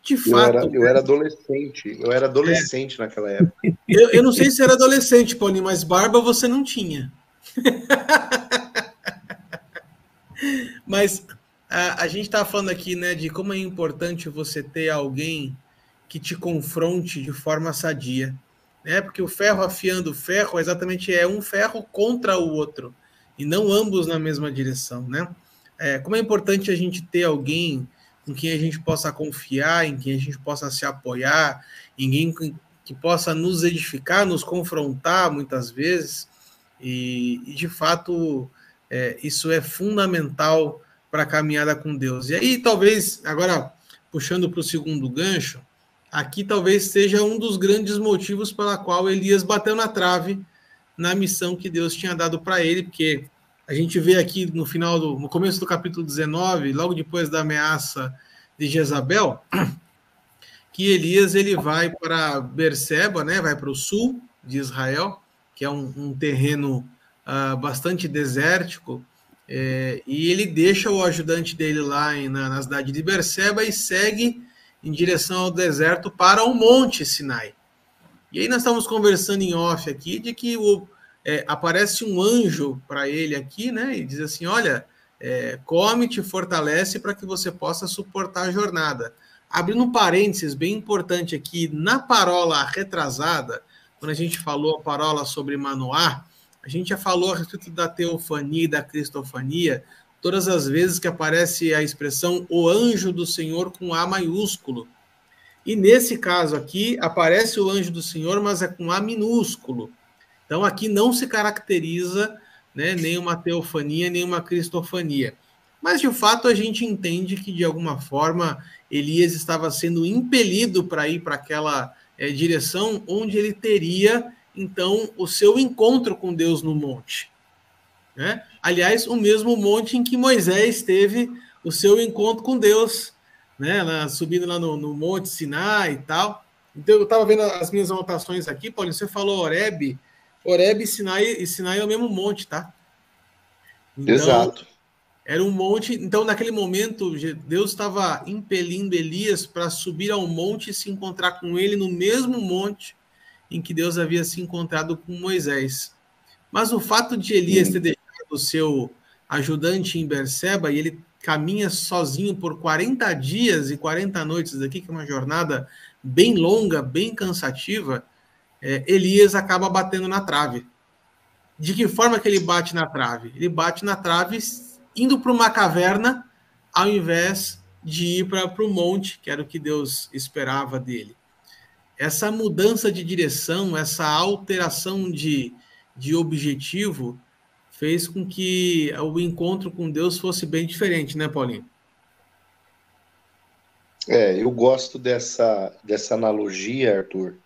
de fato. Eu era, eu era adolescente, eu era adolescente é, naquela época. Eu, eu não sei se era adolescente, Paulinho, mas barba você não tinha. mas a, a gente está falando aqui, né, de como é importante você ter alguém que te confronte de forma sadia, né? Porque o ferro afiando o ferro exatamente é um ferro contra o outro e não ambos na mesma direção, né? É, como é importante a gente ter alguém em quem a gente possa confiar, em quem a gente possa se apoiar, em quem que possa nos edificar, nos confrontar muitas vezes, e, e de fato é, isso é fundamental para a caminhada com Deus. E aí, talvez, agora puxando para o segundo gancho, aqui talvez seja um dos grandes motivos pela qual Elias bateu na trave na missão que Deus tinha dado para ele, porque a gente vê aqui no final do no começo do capítulo 19, logo depois da ameaça de Jezabel, que Elias ele vai para Berseba, né, vai para o sul de Israel, que é um, um terreno uh, bastante desértico, é, e ele deixa o ajudante dele lá em, na, na, cidade de Berseba e segue em direção ao deserto para o Monte Sinai. E aí nós estamos conversando em off aqui de que o, é, aparece um anjo para ele aqui, né? E diz assim: olha, é, come, te fortalece para que você possa suportar a jornada. Abrindo um parênteses bem importante aqui, na parola retrasada, quando a gente falou a parola sobre Manoá, a gente já falou a respeito da teofania e da cristofania, todas as vezes que aparece a expressão o anjo do Senhor com A maiúsculo. E nesse caso aqui, aparece o anjo do Senhor, mas é com A minúsculo. Então aqui não se caracteriza né, nem uma teofania, nem uma cristofania. Mas de fato a gente entende que de alguma forma Elias estava sendo impelido para ir para aquela é, direção onde ele teria então o seu encontro com Deus no monte. Né? Aliás, o mesmo monte em que Moisés teve o seu encontro com Deus, né? Lá, subindo lá no, no, Monte Sinai e tal. Então, eu estava vendo as minhas anotações aqui, Paulinho, você falou Oreb, Oreb e Sinai, e Sinai é o mesmo monte, tá? Então, Exato. Era um monte. Então, naquele momento, Deus estava impelindo Elias para subir ao monte e se encontrar com ele no mesmo monte em que Deus havia se encontrado com Moisés. Mas o fato de Elias ter deixado o seu ajudante em Berseba e ele caminha sozinho por 40 dias e 40 noites aqui, que é uma jornada bem longa, bem cansativa, é, Elias acaba batendo na trave. De que forma que ele bate na trave? Ele bate na trave indo para uma caverna, ao invés de ir para o monte, que era o que Deus esperava dele essa mudança de direção, essa alteração de, de objetivo, fez com que o encontro com Deus fosse bem diferente, né, Paulinho? É, eu gosto dessa, dessa analogia, Arthur,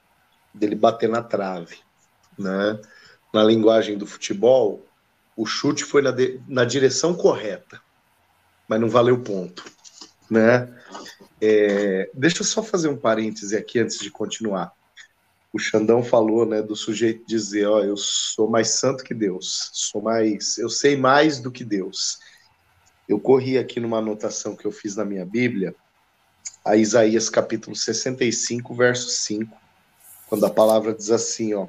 dele bater na trave. Né? Na linguagem do futebol, o chute foi na, de, na direção correta, mas não valeu ponto. Né? É, deixa eu só fazer um parêntese aqui antes de continuar. O Xandão falou, né, do sujeito dizer, ó, eu sou mais santo que Deus, sou mais, eu sei mais do que Deus. eu corri aqui numa anotação que eu fiz na minha Bíblia, a Isaías capítulo 65, verso 5, quando a palavra diz assim, ó,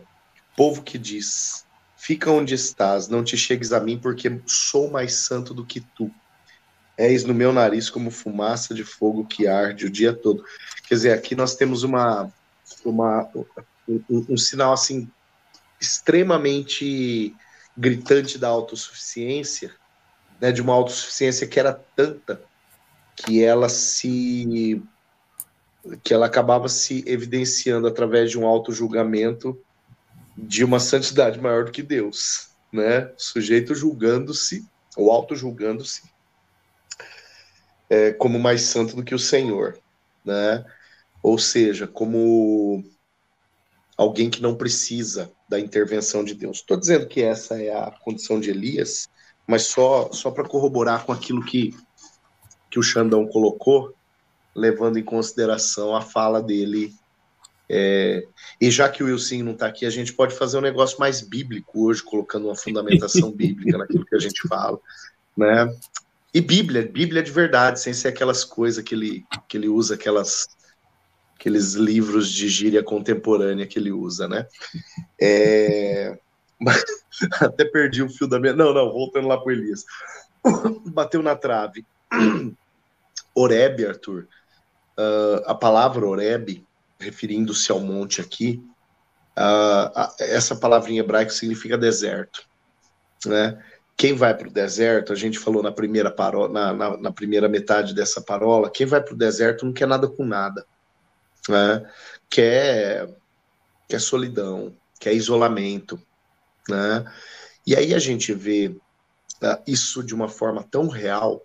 povo que diz, fica onde estás, não te chegues a mim, porque sou mais santo do que tu. És no meu nariz como fumaça de fogo que arde o dia todo. Quer dizer, aqui nós temos uma, uma um, um sinal assim extremamente gritante da autossuficiência, né, de uma autossuficiência que era tanta que ela se que ela acabava se evidenciando através de um auto-julgamento de uma santidade maior do que Deus, né? O sujeito julgando-se, ou auto-julgando-se, é, como mais santo do que o Senhor, né? Ou seja, como alguém que não precisa da intervenção de Deus. Estou dizendo que essa é a condição de Elias, mas só, só para corroborar com aquilo que, que o Xandão colocou, levando em consideração a fala dele. É, e já que o Wilson não está aqui, a gente pode fazer um negócio mais bíblico hoje, colocando uma fundamentação bíblica naquilo que a gente fala, né? E Bíblia, Bíblia de verdade, sem ser aquelas coisas que ele, que ele usa, aquelas aqueles livros de gíria contemporânea que ele usa, né? É... Até perdi o fio da minha. Não, não, voltando lá para Elias. Bateu na trave. Oreb, Arthur. Uh, a palavra Oreb, referindo-se ao monte aqui, uh, essa palavrinha hebraica significa deserto. Né? Quem vai para o deserto, a gente falou na primeira, parola, na, na, na primeira metade dessa parola, quem vai para o deserto não quer nada com nada né? quer, quer solidão, quer isolamento. Né? E aí a gente vê uh, isso de uma forma tão real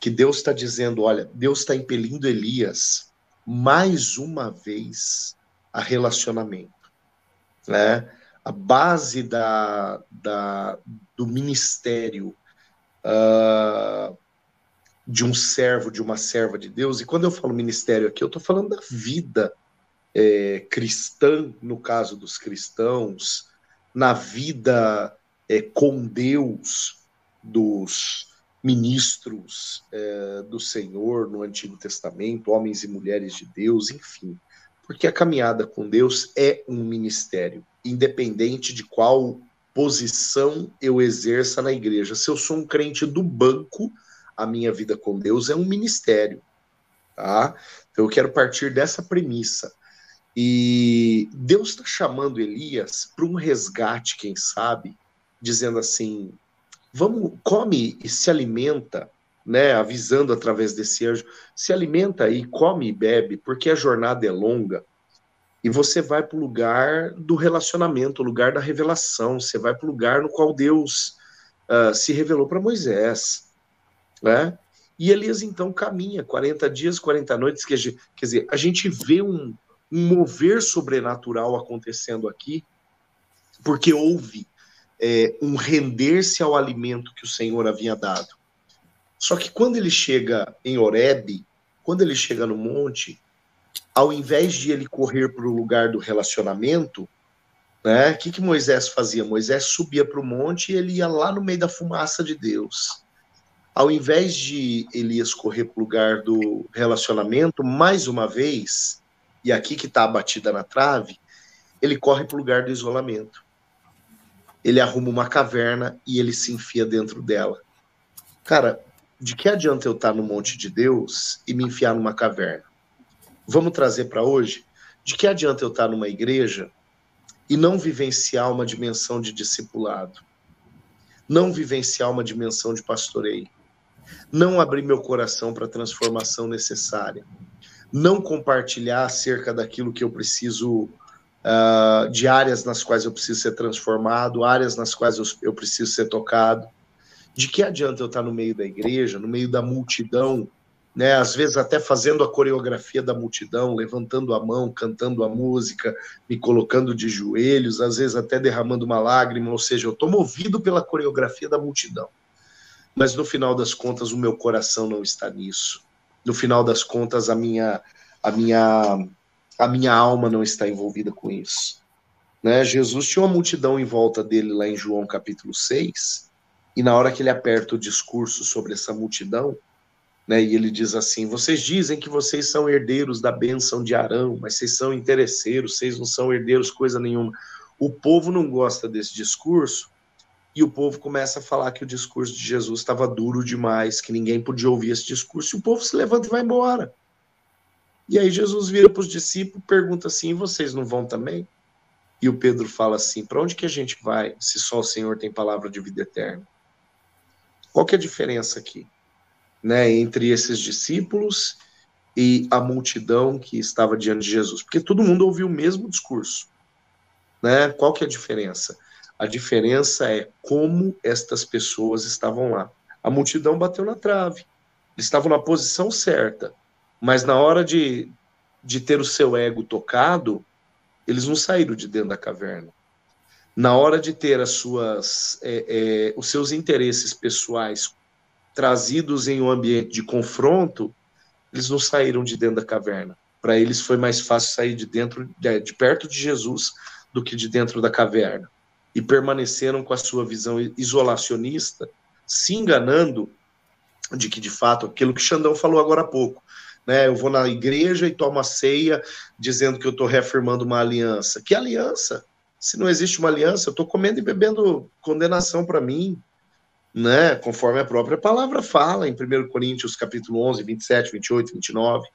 que Deus está dizendo: olha, Deus está impelindo Elias mais uma vez a relacionamento. Né? A base da, da, do ministério uh, de um servo, de uma serva de Deus, e quando eu falo ministério aqui, eu estou falando da vida é, cristã, no caso dos cristãos, na vida é, com Deus dos ministros é, do Senhor no Antigo Testamento, homens e mulheres de Deus, enfim. Porque a caminhada com Deus é um ministério, independente de qual posição eu exerça na igreja. Se eu sou um crente do banco, a minha vida com Deus é um ministério, tá? Então eu quero partir dessa premissa. E Deus está chamando Elias para um resgate, quem sabe, dizendo assim: vamos, come e se alimenta, né? Avisando através desse anjo, se alimenta e come e bebe, porque a jornada é longa. E você vai para o lugar do relacionamento, o lugar da revelação. Você vai para o lugar no qual Deus uh, se revelou para Moisés. Né? E Elias então caminha 40 dias, 40 noites, quer dizer, a gente vê um, um mover sobrenatural acontecendo aqui, porque houve é, um render-se ao alimento que o Senhor havia dado. Só que quando ele chega em Oreb, quando ele chega no monte, ao invés de ele correr para o lugar do relacionamento, né, o que, que Moisés fazia? Moisés subia para o monte e ele ia lá no meio da fumaça de Deus ao invés de Elias correr para o lugar do relacionamento, mais uma vez, e aqui que está a batida na trave, ele corre para o lugar do isolamento. Ele arruma uma caverna e ele se enfia dentro dela. Cara, de que adianta eu estar tá no monte de Deus e me enfiar numa caverna? Vamos trazer para hoje? De que adianta eu estar tá numa igreja e não vivenciar uma dimensão de discipulado? Não vivenciar uma dimensão de pastoreio? não abrir meu coração para a transformação necessária, não compartilhar acerca daquilo que eu preciso, uh, de áreas nas quais eu preciso ser transformado, áreas nas quais eu, eu preciso ser tocado. De que adianta eu estar no meio da igreja, no meio da multidão, né, às vezes até fazendo a coreografia da multidão, levantando a mão, cantando a música, me colocando de joelhos, às vezes até derramando uma lágrima, ou seja, eu estou movido pela coreografia da multidão mas no final das contas o meu coração não está nisso. No final das contas a minha a minha a minha alma não está envolvida com isso. Né? Jesus tinha uma multidão em volta dele lá em João capítulo 6, E na hora que ele aperta o discurso sobre essa multidão, né, e ele diz assim: Vocês dizem que vocês são herdeiros da bênção de Arão, mas vocês são interesseiros, vocês não são herdeiros coisa nenhuma. O povo não gosta desse discurso e o povo começa a falar que o discurso de Jesus estava duro demais, que ninguém podia ouvir esse discurso, e o povo se levanta e vai embora. E aí Jesus vira para os discípulos e pergunta assim: vocês não vão também? E o Pedro fala assim: para onde que a gente vai se só o Senhor tem palavra de vida eterna? Qual que é a diferença aqui? Né, entre esses discípulos e a multidão que estava diante de Jesus? Porque todo mundo ouviu o mesmo discurso. Né? Qual que é a diferença? A diferença é como estas pessoas estavam lá. A multidão bateu na trave. Eles estavam na posição certa, mas na hora de, de ter o seu ego tocado, eles não saíram de dentro da caverna. Na hora de ter as suas, é, é, os seus interesses pessoais trazidos em um ambiente de confronto, eles não saíram de dentro da caverna. Para eles foi mais fácil sair de dentro, de, de perto de Jesus, do que de dentro da caverna. E permaneceram com a sua visão isolacionista, se enganando de que, de fato, aquilo que Xandão falou agora há pouco, né? Eu vou na igreja e tomo a ceia dizendo que eu estou reafirmando uma aliança. Que aliança? Se não existe uma aliança, eu estou comendo e bebendo condenação para mim, né? Conforme a própria palavra fala em 1 Coríntios capítulo 11, 27, 28, 29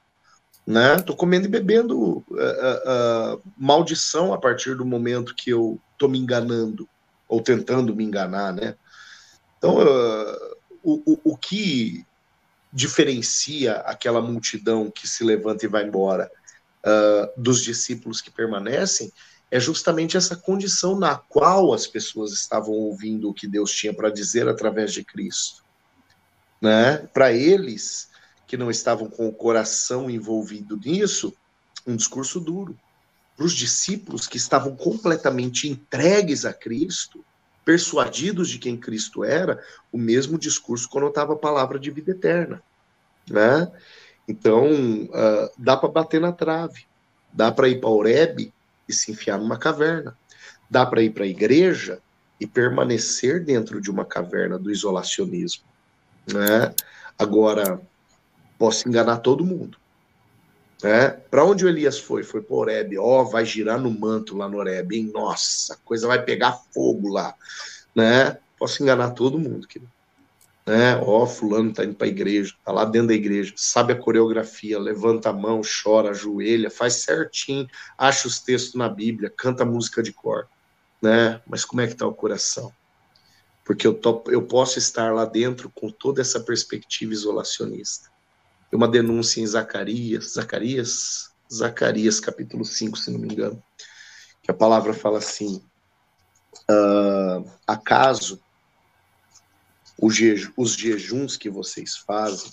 né? Comendo e bebendo uh, uh, uh, maldição a partir do momento que eu tô me enganando ou tentando me enganar, né? Então, o, o, o, que diferencia aquela multidão que se levanta e vai embora dos discípulos que permanecem é justamente essa condição na qual as pessoas estavam ouvindo o que Deus tinha para dizer através de Cristo, né? Para eles que não estavam com o coração envolvido nisso, um discurso duro. Para os discípulos que estavam completamente entregues a Cristo, persuadidos de quem Cristo era, o mesmo discurso conotava a palavra de vida eterna. Né? Então, uh, dá para bater na trave, dá para ir para Oreb e se enfiar numa caverna, dá para ir para a igreja e permanecer dentro de uma caverna do isolacionismo. Né? Agora, posso enganar todo mundo. Né? Para onde o Elias foi? Foi para Oreb. Ó, oh, vai girar no manto lá no Oreb, hein? Nossa, a coisa vai pegar fogo lá. Né? Posso enganar todo mundo, querido. Né? Ó, oh, fulano tá indo para a igreja, tá lá dentro da igreja, sabe a coreografia, levanta a mão, chora, ajoelha, faz certinho, acha os textos na Bíblia, canta música de cor, né? Mas como é que tá o coração? Porque eu, tô, eu posso estar lá dentro com toda essa perspectiva isolacionista uma denúncia em Zacarias, Zacarias, Zacarias capítulo 5, se não me engano, que a palavra fala assim: uh, acaso os jejuns que vocês fazem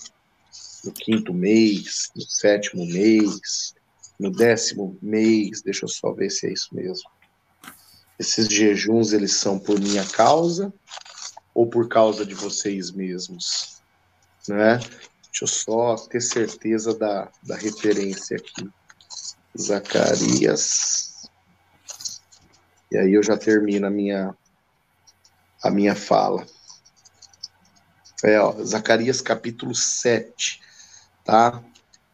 no quinto mês, no sétimo mês, no décimo mês, deixa eu só ver se é isso mesmo. Esses jejuns eles são por minha causa ou por causa de vocês mesmos, né? Deixa eu só ter certeza da, da referência aqui. Zacarias. E aí eu já termino a minha, a minha fala. É, ó, Zacarias capítulo 7, tá?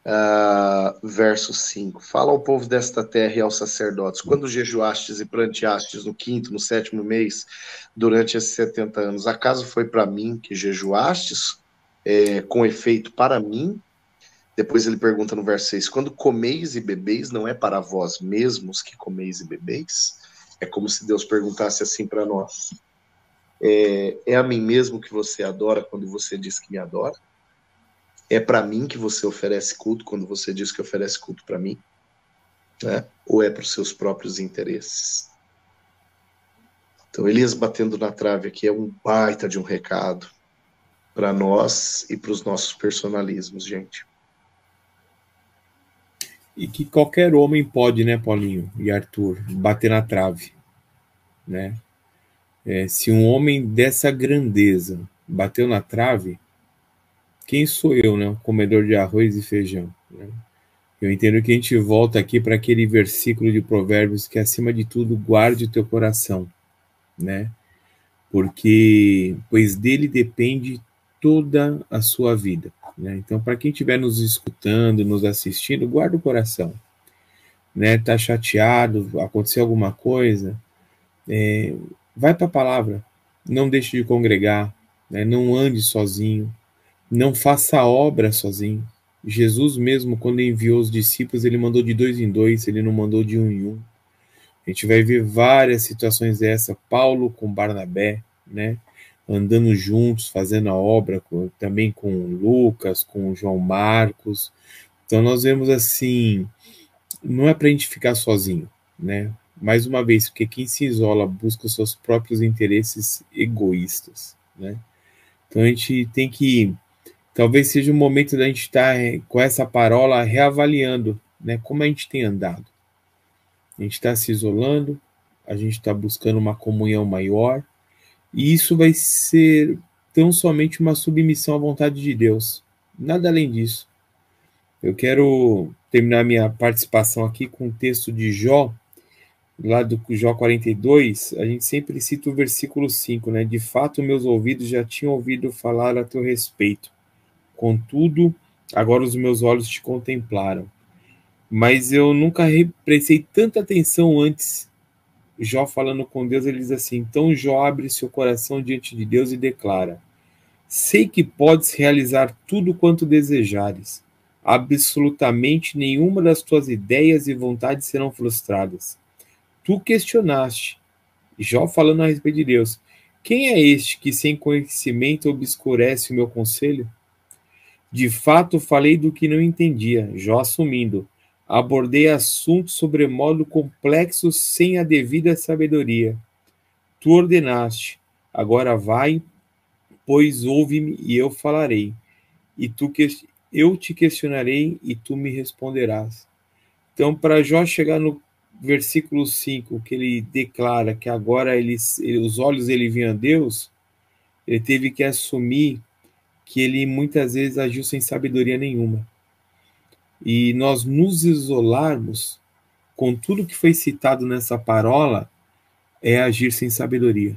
Uh, verso 5. Fala ao povo desta terra e aos sacerdotes: quando jejuastes e planteastes no quinto, no sétimo mês, durante esses 70 anos, acaso foi para mim que jejuastes é, com efeito para mim. Depois ele pergunta no verso 6: Quando comeis e bebeis, não é para vós mesmos que comeis e bebeis? É como se Deus perguntasse assim para nós: é, é, a mim mesmo que você adora quando você diz que me adora? É para mim que você oferece culto quando você diz que oferece culto para mim? Né? Ou é para os seus próprios interesses? Então, Elias batendo na trave aqui é um baita de um recado para nós e para os nossos personalismos, gente. E que qualquer homem pode, né, Paulinho e Arthur, bater na trave, né? É, se um homem dessa grandeza bateu na trave, quem sou eu, né? Comedor de arroz e feijão. Né? Eu entendo que a gente volta aqui para aquele versículo de Provérbios que, acima de tudo, guarde o teu coração, né? porque pois dele depende toda a sua vida. Né? Então, para quem estiver nos escutando, nos assistindo, guarda o coração. Né? Tá chateado, aconteceu alguma coisa, é, vai para a palavra, não deixe de congregar, né? não ande sozinho, não faça obra sozinho. Jesus mesmo, quando enviou os discípulos, ele mandou de dois em dois, ele não mandou de um em um. A gente vai ver várias situações dessa. Paulo com Barnabé, né? Andando juntos, fazendo a obra, também com Lucas, com João Marcos. Então nós vemos assim, não é para a gente ficar sozinho, né? Mais uma vez, porque quem se isola busca os seus próprios interesses egoístas, né? Então a gente tem que, talvez seja o momento da gente estar tá, com essa parola reavaliando, né? Como a gente tem andado a gente está se isolando, a gente está buscando uma comunhão maior, e isso vai ser tão somente uma submissão à vontade de Deus, nada além disso. Eu quero terminar minha participação aqui com o texto de Jó, lá do Jó 42, a gente sempre cita o versículo 5, né? De fato, meus ouvidos já tinham ouvido falar a teu respeito. Contudo, agora os meus olhos te contemplaram mas eu nunca prestei tanta atenção antes. Jó falando com Deus, ele diz assim: Então Jó abre seu coração diante de Deus e declara: Sei que podes realizar tudo quanto desejares. Absolutamente nenhuma das tuas ideias e vontades serão frustradas. Tu questionaste. Jó falando a respeito de Deus: Quem é este que sem conhecimento obscurece o meu conselho? De fato, falei do que não entendia, Jó assumindo abordei assuntos sobremodo complexos sem a devida sabedoria. Tu ordenaste, agora vai, pois ouve-me e eu falarei, e tu que eu te questionarei e tu me responderás. Então, para Jó chegar no versículo 5, que ele declara que agora ele, os olhos ele viam a Deus, ele teve que assumir que ele muitas vezes agiu sem sabedoria nenhuma e nós nos isolarmos com tudo que foi citado nessa parola é agir sem sabedoria.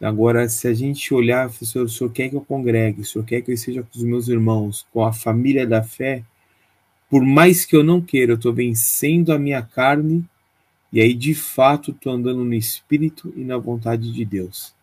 Agora, se a gente olhar, o senhor, o senhor quer que eu congregue, o senhor quer que eu esteja com os meus irmãos, com a família da fé, por mais que eu não queira, eu estou vencendo a minha carne, e aí de fato estou andando no Espírito e na vontade de Deus.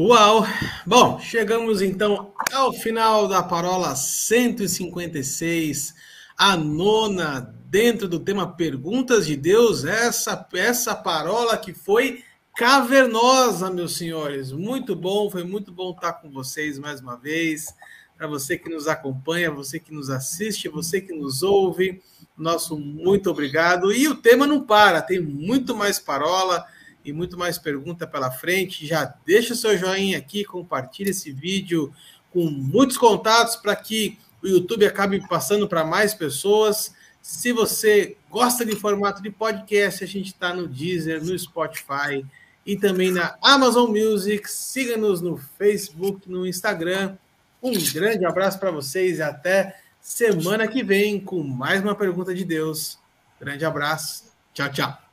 Uau! Bom, chegamos então ao final da parola 156, a nona dentro do tema Perguntas de Deus, essa essa parola que foi cavernosa, meus senhores. Muito bom, foi muito bom estar com vocês mais uma vez. Para você que nos acompanha, você que nos assiste, você que nos ouve, nosso muito obrigado. E o tema não para, tem muito mais parola e muito mais pergunta pela frente. Já deixa seu joinha aqui, compartilhe esse vídeo com muitos contatos para que o YouTube acabe passando para mais pessoas. Se você gosta de formato de podcast, a gente está no Deezer, no Spotify e também na Amazon Music. Siga-nos no Facebook, no Instagram. Um grande abraço para vocês e até semana que vem com mais uma pergunta de Deus. Grande abraço. Tchau, tchau.